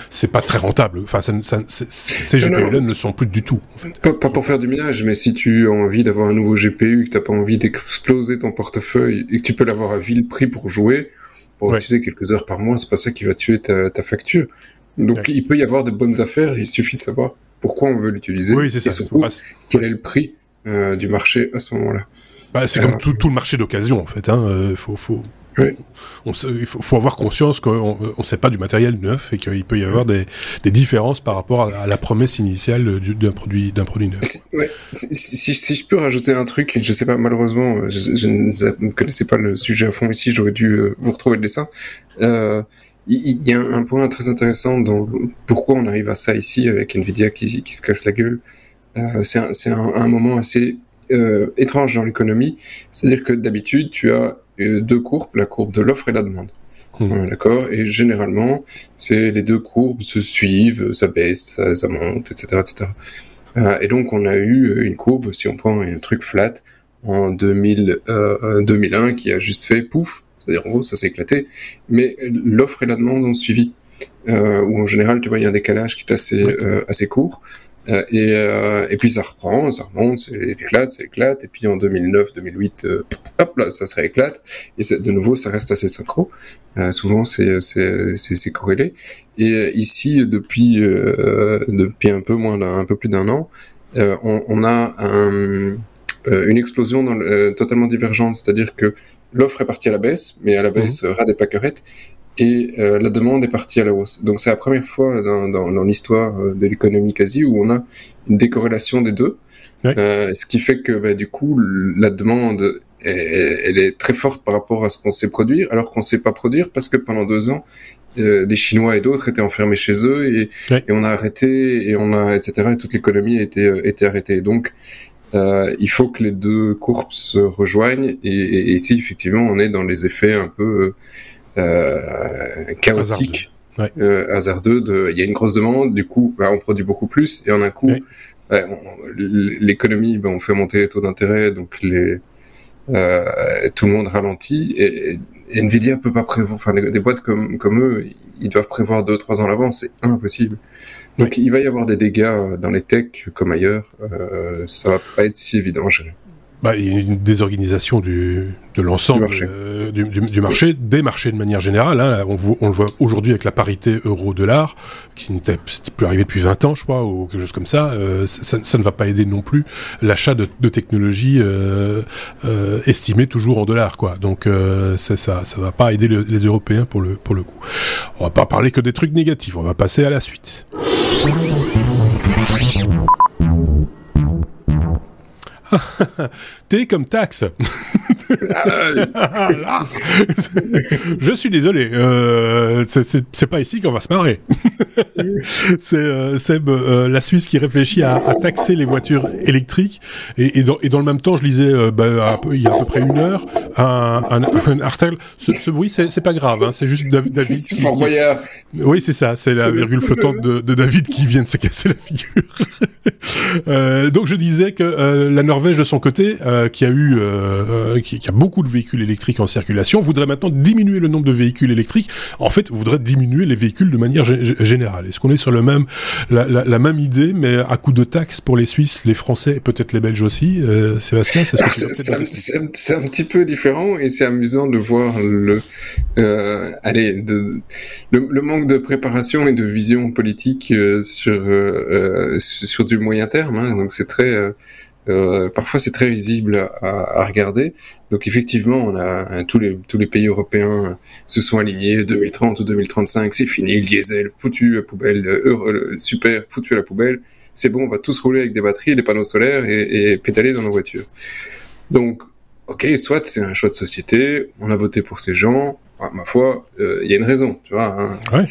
C'est pas très rentable. Enfin, ça, ça, ces GPU-là ne le sont plus du tout. En fait. pas, pas, pour faire du minage, mais si tu as envie d'avoir un nouveau GPU, que t'as pas envie d'exploser ton portefeuille et que tu peux l'avoir à vil prix pour jouer, pour utiliser quelques heures par mois, c'est pas ça qui va tuer ta, ta facture. Donc il peut y avoir de bonnes affaires, il suffit de savoir pourquoi on veut l'utiliser. Oui, ça. Et surtout, quel est le prix euh, du marché à ce moment-là. Bah, c'est comme euh, tout, tout, le marché d'occasion en fait. Hein. Euh, faut, faut, on, il faut, avoir conscience qu'on ne sait pas du matériel neuf et qu'il peut y avoir des, des, différences par rapport à, la promesse initiale d'un produit, d'un produit neuf. Si, si, je peux rajouter un truc, je sais pas, malheureusement, je, ne connaissais pas le sujet à fond ici, j'aurais dû vous retrouver le dessin. Euh, il y a un point très intéressant dans pourquoi on arrive à ça ici avec Nvidia qui, qui se casse la gueule. Euh, c'est un, un, moment assez euh, étrange dans l'économie. C'est-à-dire que d'habitude, tu as euh, deux courbes, la courbe de l'offre et la demande. Mmh. D'accord Et généralement, c'est les deux courbes se suivent, ça baisse, ça, ça monte, etc. etc. et donc on a eu une courbe, si on prend un truc flat, en 2000, 2001 qui a juste fait pouf, c'est-à-dire en gros ça s'est éclaté, mais l'offre et la demande ont suivi. Euh, où en général, tu vois, il y a un décalage qui est assez, euh, assez court. Euh, et, euh, et puis ça reprend, ça remonte, ça éclate, ça éclate, et puis en 2009, 2008, euh, hop là, ça se rééclate, et de nouveau, ça reste assez synchro. souvent, c'est c'est corrélé. Et ici, depuis depuis un peu moins d'un, un peu plus d'un an, on, on, a un, une explosion dans le, totalement divergente, c'est-à-dire que l'offre est partie à la baisse, mais à la baisse mmh. ras des pâquerettes, et euh, la demande est partie à la hausse. Donc c'est la première fois dans, dans, dans l'histoire euh, de l'économie quasi où on a une décorrélation des deux, euh, ce qui fait que bah, du coup la demande elle est très forte par rapport à ce qu'on sait produire, alors qu'on sait pas produire parce que pendant deux ans euh, des Chinois et d'autres étaient enfermés chez eux et, et, on a arrêté et on a etc. Et toute l'économie a été, euh, été arrêtée. Donc euh, il faut que les deux courbes se rejoignent et, et, ici effectivement on est dans les effets un peu euh, chaotique, euh, hasardeux. De, il y a une grosse demande, du coup, bah, on produit beaucoup plus, et en un coup, l'économie, bah, on fait monter les taux d'intérêt, donc les, euh, tout le monde ralentit, et, Nvidia peut pas prévoir, enfin des, boîtes comme, comme eux, ils doivent prévoir deux trois ans à l'avance, c'est impossible. Donc il va y avoir des dégâts dans les techs comme ailleurs, euh, ça va pas être si évident. Je bah, il y a une désorganisation du, de l'ensemble euh, du, du, du, marché, des marchés de manière générale. Hein. On, on, le voit aujourd'hui avec la parité euro-dollar, qui n'était plus arrivé depuis 20 ans, je crois, ou quelque chose comme ça. Euh, ça, ça, ne va pas aider non plus l'achat de, de technologies euh, euh estimées toujours en dollars, quoi. Donc euh, ça, ça va pas aider les Européens pour le pour le coup. On va pas parler que des trucs négatifs. On va passer à la suite. T comme taxe. je suis désolé. Euh, c'est pas ici qu'on va se marrer. c'est euh, euh, la Suisse qui réfléchit à, à, taxer les voitures électriques. Et, et, dans, et, dans, le même temps, je lisais euh, bah, il y a à peu près une heure un, un, un article. Ce, ce bruit, c'est pas grave. Hein, c'est juste David. David qui, qui... Oui, c'est ça. C'est la virgule flottante de, de, David qui vient de se casser la figure. euh, donc je disais que euh, la Norvège de son côté, euh, qui a eu, qui, qui, a beaucoup de véhicules électriques en circulation, voudrait maintenant diminuer le nombre de véhicules électriques. En fait, voudrait diminuer les véhicules de manière générale. Est-ce qu'on est sur le même, la, la, la, même idée, mais à coup de taxes pour les Suisses, les Français et peut-être les Belges aussi euh, Sébastien, c'est ce C'est un, un, petit peu différent et c'est amusant de voir le, euh, allez, de, le, le, manque de préparation et de vision politique euh, sur sur du moyen terme. Hein, donc c'est très euh, parfois c'est très visible à, regarder. Donc effectivement, tous les pays européens se sont alignés 2030 ou 2035, c'est fini le diesel, foutu à poubelle, euh, super, foutu à la poubelle. C'est bon, on va tous rouler avec des batteries, des panneaux solaires et pédaler dans nos voitures. Donc, ok, soit c'est un choix de société, on a voté pour ces gens, ah, ma foi, il euh, y a une raison, tu vois. Hein. Ouais.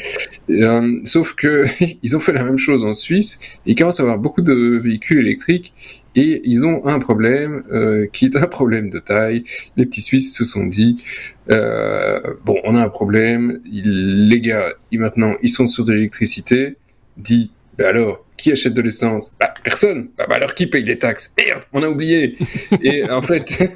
Euh, sauf que ils ont fait la même chose en Suisse. Ils commencent à avoir beaucoup de véhicules électriques et ils ont un problème euh, qui est un problème de taille. Les petits Suisses se sont dit euh, bon, on a un problème. Ils, les gars, ils, maintenant, ils sont sur de l'électricité. Dit ben alors, qui achète de l'essence? Bah, Personne. Bah, bah, alors qui paye les taxes? Merde, on a oublié. et en fait,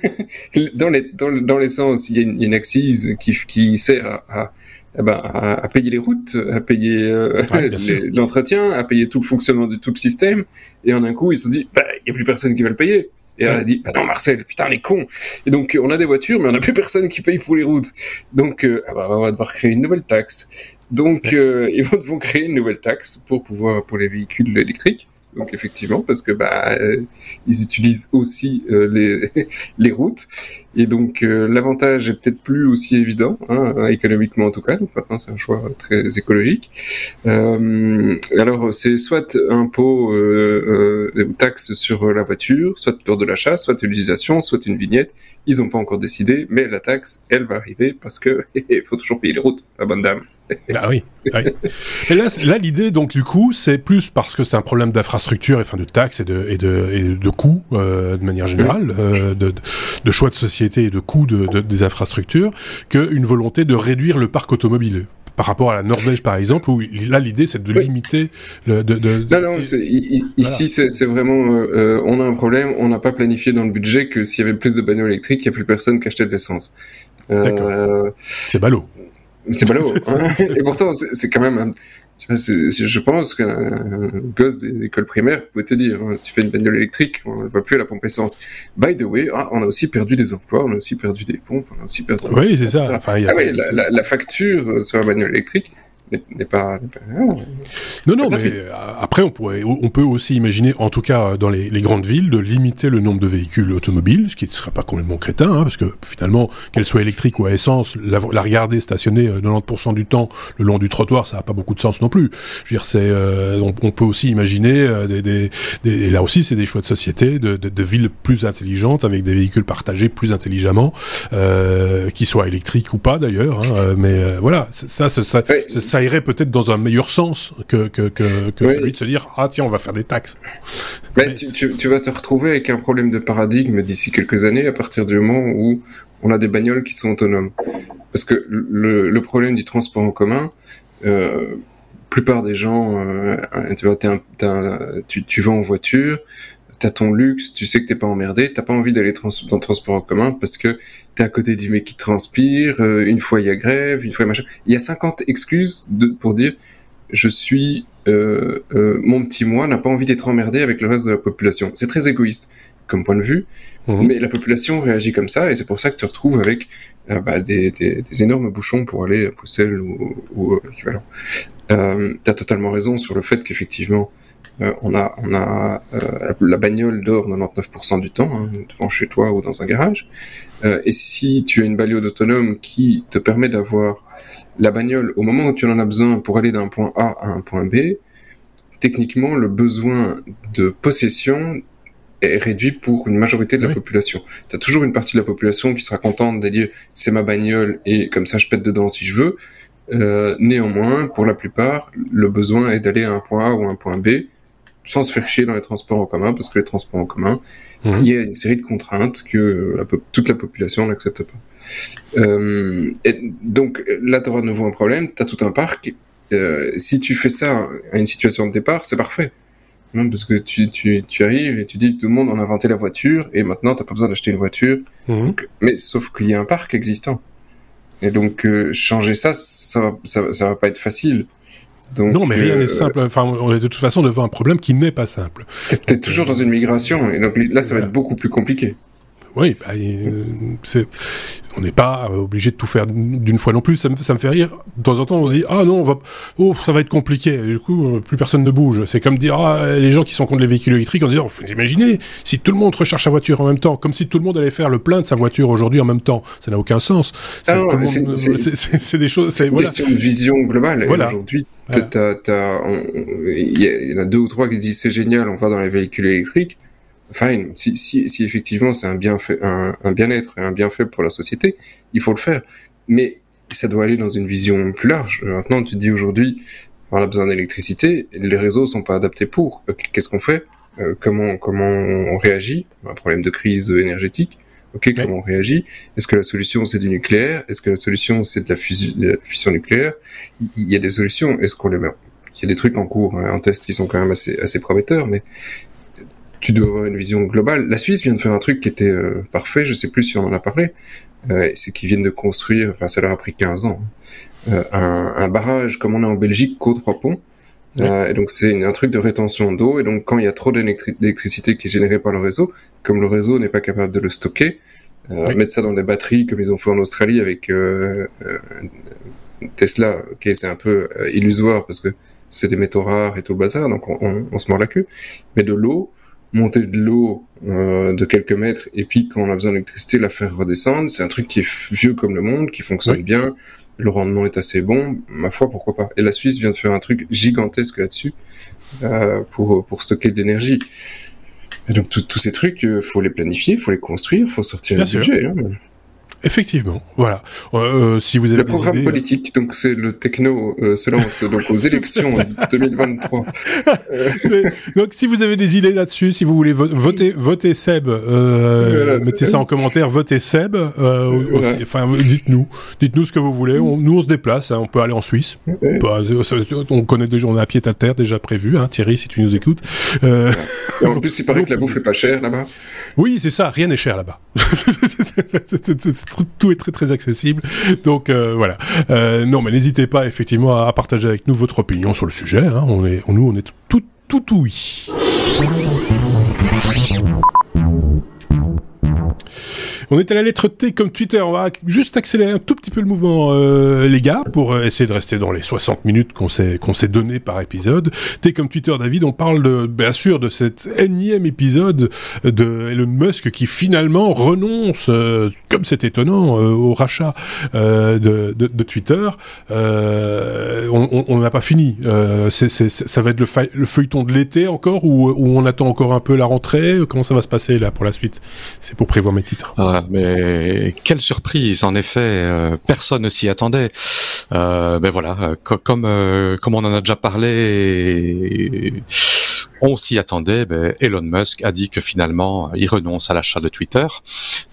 dans l'essence, dans, dans il, y a une, une accise qui, qui sert à, à, eh ben, à, payer les routes, à payer euh, l'entretien, à payer tout le fonctionnement de tout le système. Et en un coup, ils se sont dit, bah, il n'y a plus personne qui va le payer. Et elle a dit, bah non, Marcel, putain, on est con. Et donc, on a des voitures, mais on n'a plus personne qui paye pour les routes. Donc, euh, ah bah, on va devoir créer une nouvelle taxe. Donc, euh, ils vont devoir créer une nouvelle taxe pour pouvoir, pour les véhicules électriques. Donc effectivement, parce que bah euh, ils utilisent aussi euh, les les routes et donc euh, l'avantage est peut-être plus aussi évident hein, économiquement en tout cas. Donc maintenant c'est un choix très écologique. Euh, alors c'est soit impôt euh, euh, taxe sur la voiture, soit lors de l'achat, soit l'utilisation, soit une vignette. Ils n'ont pas encore décidé, mais la taxe elle va arriver parce que il faut toujours payer les routes, la bonne dame. Ah oui. oui. Et là, là l'idée, donc, du coup, c'est plus parce que c'est un problème d'infrastructure, enfin, de taxes et de, et de, et de coûts, euh, de manière générale, euh, de, de, choix de société et de coûts de, de, des infrastructures, qu'une volonté de réduire le parc automobile par rapport à la Norvège, par exemple, où là, l'idée, c'est de limiter le. De, de, non, non, ici, c'est vraiment. Euh, on a un problème, on n'a pas planifié dans le budget que s'il y avait plus de bagnoles électriques, il n'y a plus personne qui achetait de l'essence. Euh, c'est ballot. C'est ballot. Hein. Et pourtant, c'est quand même. Je pense qu'un gosse d'école primaire peut te dire, hein, tu fais une bagnole électrique, on ne va plus à la pompe essence. By the way, ah, on a aussi perdu des emplois, on a aussi perdu des pompes, on a aussi perdu. Oui, c'est ça. ah, oui, la, la, facture sur la bagnole électrique, n'est pas, Non, non, mais euh, après, on, pourrait, on peut aussi imaginer, en tout cas dans les, grandes villes, de limiter le nombre de véhicules automobiles, ce qui ne serait pas complètement crétin, hein, parce que finalement, qu'elle soit électrique ou à essence, la, regarder stationner 90% euh, du temps le long du trottoir, ça n'a pas beaucoup de sens non plus. Je veux dire, c'est, euh, on, peut aussi imaginer, des, des, et là aussi, c'est des choix de société, de, de, villes plus intelligentes, avec des véhicules partagés plus intelligemment, euh, qui soient électriques ou pas d'ailleurs, hein, mais voilà, ça, ça, ça, ça irait peut-être dans un meilleur sens que, que, que, que celui de se dire ah tiens on va faire des taxes. Mais, Tu, tu, tu, vas te retrouver avec un problème de paradigme d'ici quelques années à partir du moment où on a des bagnoles qui sont autonomes. Parce que le, le problème du transport en commun, euh, plupart des gens, euh, tu, vois, tu, tu vas en voiture, t'as ton luxe, tu sais que t'es pas emmerdé, t'as pas envie d'aller dans le transport en commun parce que t'es à côté du mec qui transpire, euh, une fois il y a grève, une fois il y a machin. Il y a 50 excuses de, pour dire je suis euh, euh, mon petit moi n'a pas envie d'être emmerdé avec le reste de la population. C'est très égoïste comme point de vue, mhm. mais la population réagit comme ça et c'est pour ça que tu te retrouves avec euh, bah, des, des, des, énormes bouchons pour aller à Poussel ou, ou équivalent. Euh, t'as totalement raison sur le fait qu'effectivement euh, on a, on a euh, la bagnole dort 99% du temps, hein, devant chez toi ou dans un garage. Euh, et si tu as une bagnole autonome qui te permet d'avoir la bagnole au moment où tu en as besoin pour aller d'un point A à un point B, techniquement, le besoin de possession est réduit pour une majorité de la population. Tu as toujours une partie de la population qui sera contente de dire c'est ma bagnole et comme ça je pète dedans si je veux. Euh, néanmoins, pour la plupart, le besoin est d'aller à un point A ou un point B sans se faire chier dans les transports en commun, parce que les transports en commun, mhm. il y a une série de contraintes que toute la population n'accepte pas. Euh, et donc là, tu auras de nouveau un problème, tu as tout un parc. Euh, si tu fais ça à une situation de départ, c'est parfait. Non, parce que tu, tu, tu, arrives et tu dis que tout le monde en a inventé la voiture et maintenant t'as pas besoin d'acheter une voiture. Mhm. mais sauf qu'il y a un parc existant. Et donc euh, changer ça, ça, ça, ça va pas être facile non, mais rien n'est euh, simple. Enfin, on est de toute façon devant un problème qui n'est pas simple. C'est toujours dans une migration, et donc là, ça va être beaucoup plus compliqué. Oui, bah, c'est, on n'est pas obligé de tout faire d'une fois non plus. Ça me, ça me fait rire. De temps en temps, on se dit ah non, on va, oh, ça va être compliqué. du coup, euh, plus personne ne bouge. C'est comme dire ah les gens qui sont contre les véhicules électriques, se dit vous imaginez si tout le monde recharge sa voiture en même temps, comme si tout le monde allait faire le plein de sa voiture aujourd'hui en même temps. Ça n'a aucun sens. C'est, des choses. C'est une question de vision globale. Voilà. Aujourd'hui, il y, en a deux ou trois qui disent c'est génial, on va dans les véhicules électriques fine. Si, si, si effectivement c'est un bienfait, un, un bien-être et un bienfait pour la société, il faut le faire. Mais ça doit aller dans une vision plus large. Maintenant, tu te dis aujourd'hui, on a besoin d'électricité, les réseaux sont pas adaptés pour. Qu'est-ce qu'on fait? Euh, Comment comment on réagit? Un problème de crise énergétique. Ok, comment on réagit? Est-ce que la solution c'est du nucléaire? Est-ce que la solution c'est de la fusion, de la fusion nucléaire? Il y a des solutions. Est-ce qu'on les met? Il y a des trucs en cours, hein, en test qui sont quand même assez assez prometteurs, mais tu dois avoir une vision globale. La Suisse vient de faire un truc qui était euh, parfait, je sais plus si on en a parlé, euh, c'est qu'ils viennent de construire, enfin ça leur a pris 15 ans, hein, euh, un, un, barrage comme on a en Belgique, qu'aux trois ponts. Euh, et donc c'est un truc de rétention d'eau, et donc quand il y a trop d'électricité qui est générée par le réseau, comme le réseau n'est pas capable de le stocker, euh, mettre ça dans des batteries comme ils ont fait en Australie avec Tesla, ok c'est un peu illusoire parce que c'est des métaux rares et tout le bazar, donc on, on, on se mord la queue, mais de l'eau, monter de l'eau euh, de quelques mètres et puis quand on a besoin d'électricité la faire redescendre. C'est un truc qui est vieux comme le monde qui fonctionne bien. Le rendement est assez bon ma foi pourquoi pas. Et la Suisse vient de faire un truc gigantesque là-dessus euh, pour pour stocker de l'énergie. Et donc tous ces trucs euh, faut les planifier faut les construire faut sortir le budget hein. Effectivement, voilà. Euh, euh, si vous avez le programme politique, donc c'est le techno euh, se lance donc aux élections 2023. donc si vous avez des idées là-dessus, si vous voulez voter, voter Seb, mettez ça en commentaire, votez Seb. Enfin, dites-nous, dites-nous ce que vous voulez. nous on se déplace, hein, on peut aller en Suisse. Bah, on connaît déjà, on a un pied à terre déjà prévu. Hein, Thierry, si tu nous écoutes. en plus, il paraît que la bouffe est pas chère là-bas. Oui, c'est ça. Rien n'est cher là-bas. tout est très très accessible. Donc euh, voilà. Euh, non, mais n'hésitez pas effectivement à, partager avec nous votre opinion sur le sujet. Hein. On est, nous, on est tout tout. On est à la lettre T comme Twitter. On va juste accélérer un tout petit peu le mouvement, euh, les gars, pour euh, essayer de rester dans les 60 minutes qu'on s'est qu'on donné par épisode. T comme Twitter, David. On parle de, bien sûr de cet énième épisode de Elon Musk qui finalement renonce, euh, comme c'est étonnant, au rachat de, Twitter. on n'a pas fini. ça va être le, le feuilleton de l'été encore ou, on attend encore un peu la rentrée? Comment ça va se passer là pour la suite? Pour prévoir mes titres. Ah, mais quelle surprise En effet, euh, personne ne s'y attendait. Euh, ben voilà, euh, comme comme on en a déjà parlé. on s'y attendait. Ben Elon Musk a dit que finalement il renonce à l'achat de Twitter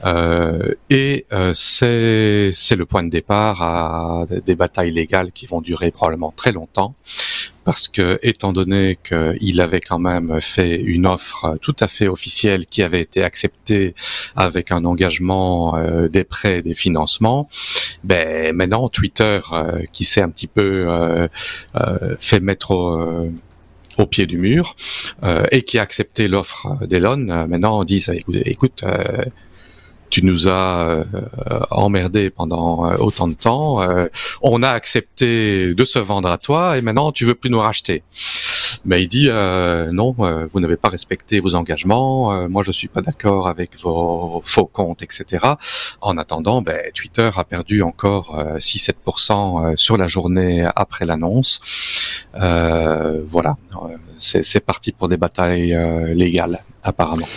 euh, et c'est c'est le point de départ à des batailles légales qui vont durer probablement très longtemps parce que étant donné qu'il avait quand même fait une offre tout à fait officielle qui avait été acceptée avec un engagement euh, des prêts, des financements, ben maintenant Twitter euh, qui s'est un petit peu euh, fait mettre au, pied du mur et qui a accepté l'offre d'Elon, maintenant on dit écoute, écoute tu nous as euh, emmerdé pendant euh, autant de temps. Euh, on a accepté de se vendre à toi et maintenant tu veux plus nous racheter. Mais il dit non, vous n'avez pas respecté vos engagements. moi, je suis pas d'accord avec vos faux comptes, etc. En attendant, ben, Twitter a perdu encore 6-7% sur la journée après l'annonce. voilà, c'est parti pour des batailles légales apparemment.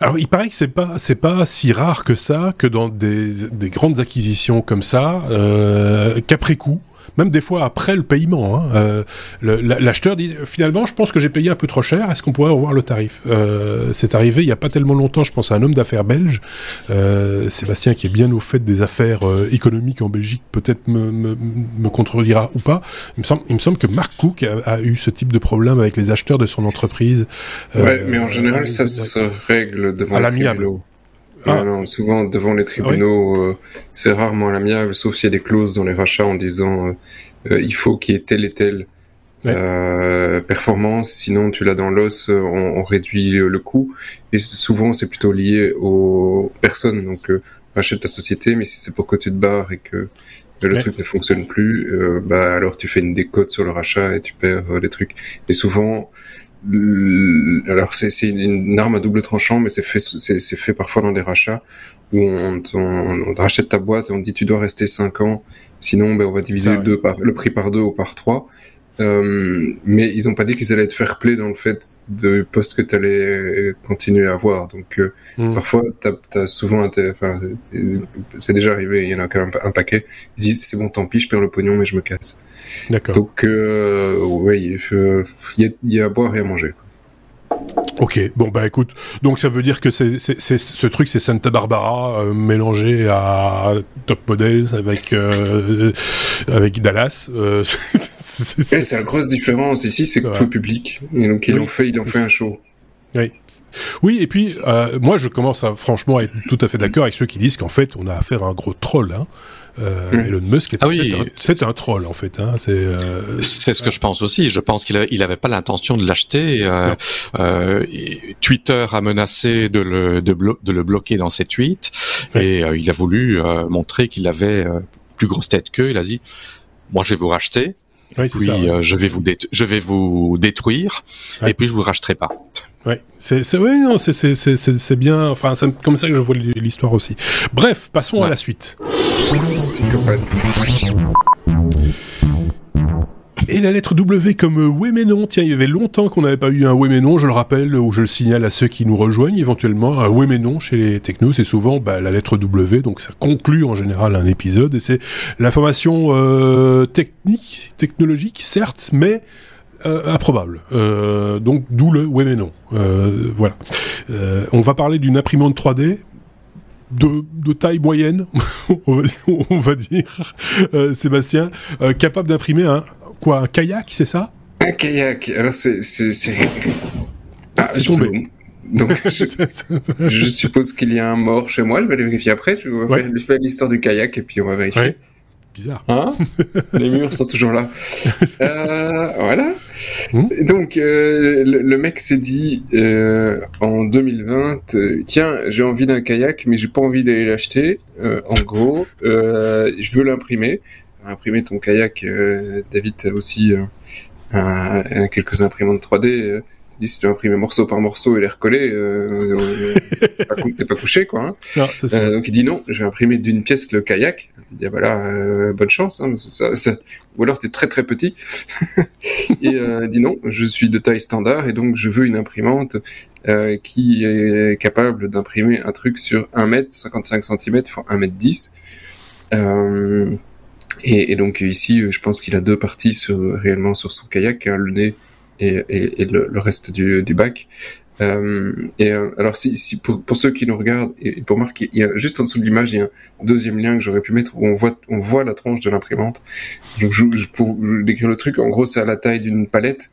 Alors, il paraît que c'est pas c'est pas si rare que ça que dans des, des grandes acquisitions comme ça, euh, qu'après coup, même des fois après le paiement. Hein, euh, L'acheteur dit finalement, je pense que j'ai payé un peu trop cher. Est-ce qu'on pourrait revoir le tarif? Euh, C'est arrivé il y a pas tellement longtemps. Je pense à un homme d'affaires belge, euh, Sébastien, qui est bien au fait des affaires euh, économiques en Belgique. Peut-être me, me, me, contredira ou pas. Il me semble, il me semble que Mark Cook a, a, eu ce type de problème avec les acheteurs de son entreprise. Ouais, mais en général, ça se règle devant à l'amiable. Ah. Non, souvent devant les tribunaux, euh, c'est rarement l'amiable, sauf s'il y a des clauses dans les rachats en disant euh, euh, il faut qu'il y ait telle et telle performance, sinon tu l'as dans l'os, on, réduit le coût. Et souvent c'est plutôt lié aux personnes, donc rachète ta société, mais si c'est pour que tu te barres et que le truc ne fonctionne plus, bah alors tu fais une décote sur le rachat et tu perds les trucs. Et souvent alors c'est une, arme à double tranchant, mais c'est fait, c'est fait parfois dans des rachats où on, on, rachète ta boîte et on dit tu dois rester 5 ans, sinon ben, on va diviser le, deux par, le prix par deux ou par trois. Euh, mais ils ont pas dit qu'ils allaient être fair play dans le fait de poste que tu allais continuer à avoir. Donc euh, hmm. parfois, tu as, souvent, enfin, c'est déjà arrivé, il y en a quand même un paquet. Ils disent c'est bon, tant pis, je perds le pognon, mais je me casse. D'accord. Donc euh, oui, il y, a à boire et à manger. Ok, bon bah écoute, donc ça veut dire que c'est, ce truc c'est Santa Barbara euh, mélangé à Top Models avec euh, avec Dallas. Euh, c'est, la grosse différence ici, c'est que tout public. Et donc ils ont fait, ils ont fait un show. Oui. Oui, et puis moi je commence à franchement à être tout à fait d'accord avec ceux qui disent qu'en fait on a affaire à un gros troll. Hein. Euh, mm. Elon Musk, ah c'est un, troll en fait. Hein, euh, c'est ce que je pense aussi. Je pense qu'il n'avait pas l'intention de l'acheter. Euh, euh, Twitter a menacé de le, de, de, le bloquer dans ses tweets et il a voulu montrer qu'il avait plus grosse tête qu'eux. Il a dit, moi je vais vous racheter. Oui, puis ça, je vais vous je vais vous détruire et puis je vous racheterai pas. Ouais, c'est ouais, non, c'est bien. Enfin, c'est comme ça que je vois l'histoire aussi. Bref, passons à la suite. Et et la lettre W comme oui mais non. Tiens, il y avait longtemps qu'on n'avait pas eu un oui mais non, je le rappelle, ou je le signale à ceux qui nous rejoignent éventuellement. Un oui mais non chez les technos, c'est souvent bah, la lettre W, donc ça conclut en général un épisode, et c'est l'information euh, technique, technologique, certes, mais euh, improbable. Euh, donc d'où le oui mais non. Euh, voilà. On va parler d'une imprimante 3D de, de taille moyenne, on, va, on va dire, Sébastien, capable d'imprimer un quoi, un kayak, c'est ça? Un kayak. Alors c'est c'est. Ah, tombé. Donc je, je suppose qu'il y a un mort chez moi. Je vais aller vérifier après. Je vais faire- l'histoire du kayak et puis on va vérifier. Ouais. Bizarre. Hein Les murs sont toujours là. Euh, voilà. Hmm. Donc, euh, le, le mec s'est dit euh, en 2020, euh, tiens, j'ai envie d'un kayak, mais j'ai pas envie d'aller l'acheter. En gros, je veux l'imprimer. Imprimer ton kayak, David aussi quelques imprimantes 3D. Dit, si tu veux imprimer morceau par morceau et les recoller, euh, euh, t'es pas couché, quoi. Hein. Non. Euh, donc il dit non, je vais imprimer d'une pièce le kayak. Il dit ah, voilà, euh, bonne chance. Hein, ça, ça- Ou alors t'es très très petit. et il dit non, je suis de taille standard et donc je veux une imprimante qui est capable d'imprimer un truc sur 1 mètre 55 cm x 1 mètre 10. Euh, et, et donc ici, je pense qu'il a deux parties sur, réellement sur son kayak, hein, le nez et, et, et le, le reste du, du bac. Euh, et euh, alors, si, si pour, pour ceux qui nous regardent, et pour Marc, il y a juste en dessous de l'image, il y a un deuxième lien que j'aurais pu mettre où on voit, on voit la tranche de l'imprimante. Donc, je, je- pour décrire le truc, en gros, c'est à la taille d'une palette.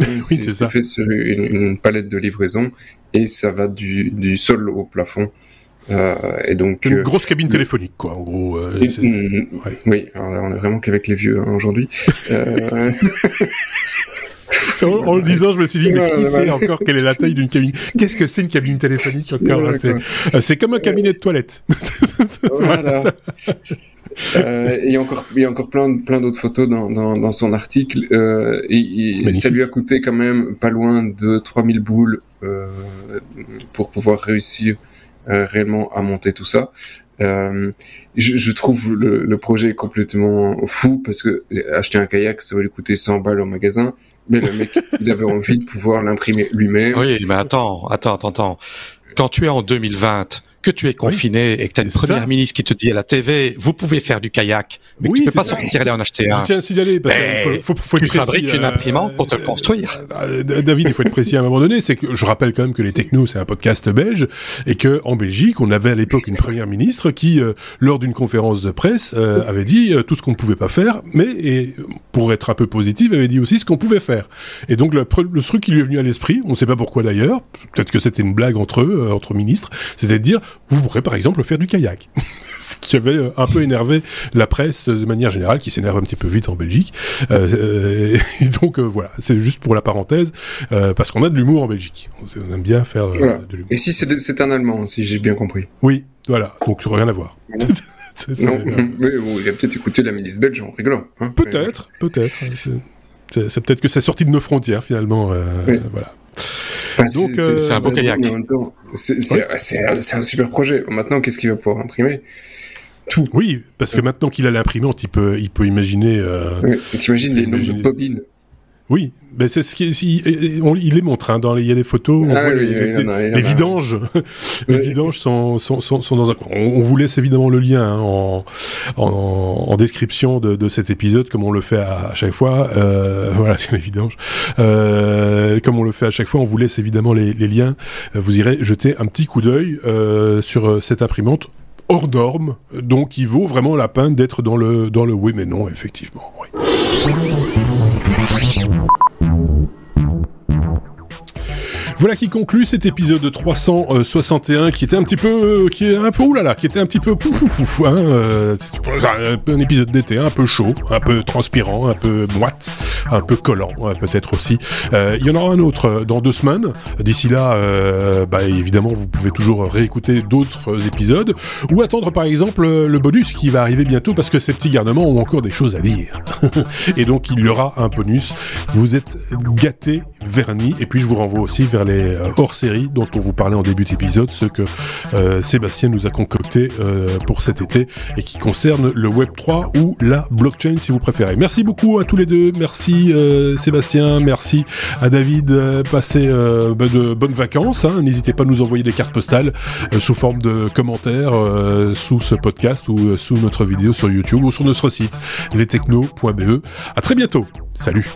Euh, Oui, c'est ça. fait sur une, une palette de livraison et ça va du, du sol au plafond. Euh, et donc, Une euh, grosse cabine téléphonique, quoi, en gros. euh, ouais. Oui, alors là, on est vraiment qu'avec les vieux hein, aujourd'hui. En, en le disant, je me suis dit, mais qui sait encore quelle est la taille d'une cabine? Qu'est-ce que c'est une cabine téléphonique encore? C'est comme un cabinet de toilette. Voilà. Euh, et il y a encore, il y a encore plein, plein d'autres photos dans, dans, dans son article. Euh, et, et Magnifique. ça lui a coûté quand même pas loin de 3000 boules euh, pour pouvoir réussir euh, réellement à monter tout ça. Euh, je, je trouve le, le projet complètement fou parce que acheter un kayak, ça va lui coûter 100 balles au magasin. Mais le mec, il avait envie de pouvoir l'imprimer lui-même. Oui, mais attends, attends, attends, attends. Quand tu es en 2020, que tu es confiné et que tu as une ça. première ministre qui te dit à la TV, vous pouvez faire du kayak, mais Oui, que tu peux pas ça. sortir et aller en acheter Je un. tiens à signaler, parce qu'il faut, faut, faut tu être précis, fabriques une euh, imprimante pour te le construire. euh, David, il faut être précis à un moment donné, c'est que je rappelle quand même que les technos, c'est un podcast belge, et que en Belgique, on avait à l'époque une première ministre qui, euh, lors d'une conférence de presse, euh, avait dit euh, tout ce qu'on ne pouvait pas faire, mais, et, pour être un peu positive, avait dit aussi ce qu'on pouvait faire. Et donc, le, truc qui lui est venu à l'esprit, on ne sait pas pourquoi d'ailleurs, peut-être que c'était une blague entre eux, euh, entre ministres, c'était de dire, vous pourrez par exemple faire du kayak. ce qui avait euh, un peu énervé la presse euh, de manière générale, qui s'énerve un petit peu vite en Belgique. Euh, et donc euh, voilà, c'est juste pour la parenthèse, euh, parce qu'on a de l'humour en Belgique. On aime bien faire Voilà. de l'humour. Et si c'est un Allemand, si j'ai bien compris. Oui, voilà, donc ça rien à voir. C'est- Non, mais bon, il a peut-être écouté la milice belge en rigolant. hein. peut-être, peut-être. C'est- peut-être que c'est sorti de nos frontières finalement. Oui. Voilà. Enfin, Donc, euh, c'est un beau mais kayak. c'est c'est- c'est un, un super projet. Maintenant, qu'est-ce qu'il va pouvoir imprimer? Tout. Oui, parce que maintenant qu'il a l'imprimante, il peut, il peut imaginer. euh. Et T'imagines les nombres Imagine- de bobines Oui, ben c'est ce qui, il, on- il les montre. Hein, dans les, il y a des photos. où on voit oui, les, a, vidanges. les Ouais. vidanges sont, sont, sont, sont dans un. On, on vous laisse évidemment le lien hein, en, en, en description de, de cet épisode, comme on le fait à, à chaque fois. Euh, voilà, sur les vidanges. Euh, comme on le fait à chaque fois, on vous laisse évidemment les, les liens. Euh, Vous irez jeter un petit coup d'œil euh, sur cette imprimante hors norme, donc il vaut vraiment la peine d'être dans le dans le oui mais non effectivement. Oui. Música Voilà qui conclut cet épisode 361 qui était un petit peu, qui est un peu oulala, qui était un petit peu pouf, hein, euh, un, épisode d'été un peu chaud, un peu transpirant, un peu moite, un peu collant euh, peut-être aussi. Euh, Il y en aura un autre euh, dans deux semaines. D'ici là, euh, bah, évidemment, vous pouvez toujours réécouter d'autres épisodes ou attendre par exemple le bonus qui va arriver bientôt parce que ces petits garnements ont encore des choses à dire. Et donc il y aura un bonus. Vous êtes gâtés, vernis, et puis je vous renvoie aussi vers les les hors série dont on vous parlait en début d'épisode, ce que Sébastien nous a concocté pour cet été et qui concerne le Web 3 ou la blockchain si vous préférez. Merci beaucoup à tous les deux. Merci Sébastien, merci à David. Passez bah, de bonnes vacances. Hein. N'hésitez pas à nous envoyer des cartes postales sous forme de commentaires sous ce podcast ou sous notre vidéo sur YouTube ou sur notre site lestechno.be. À très bientôt. Salut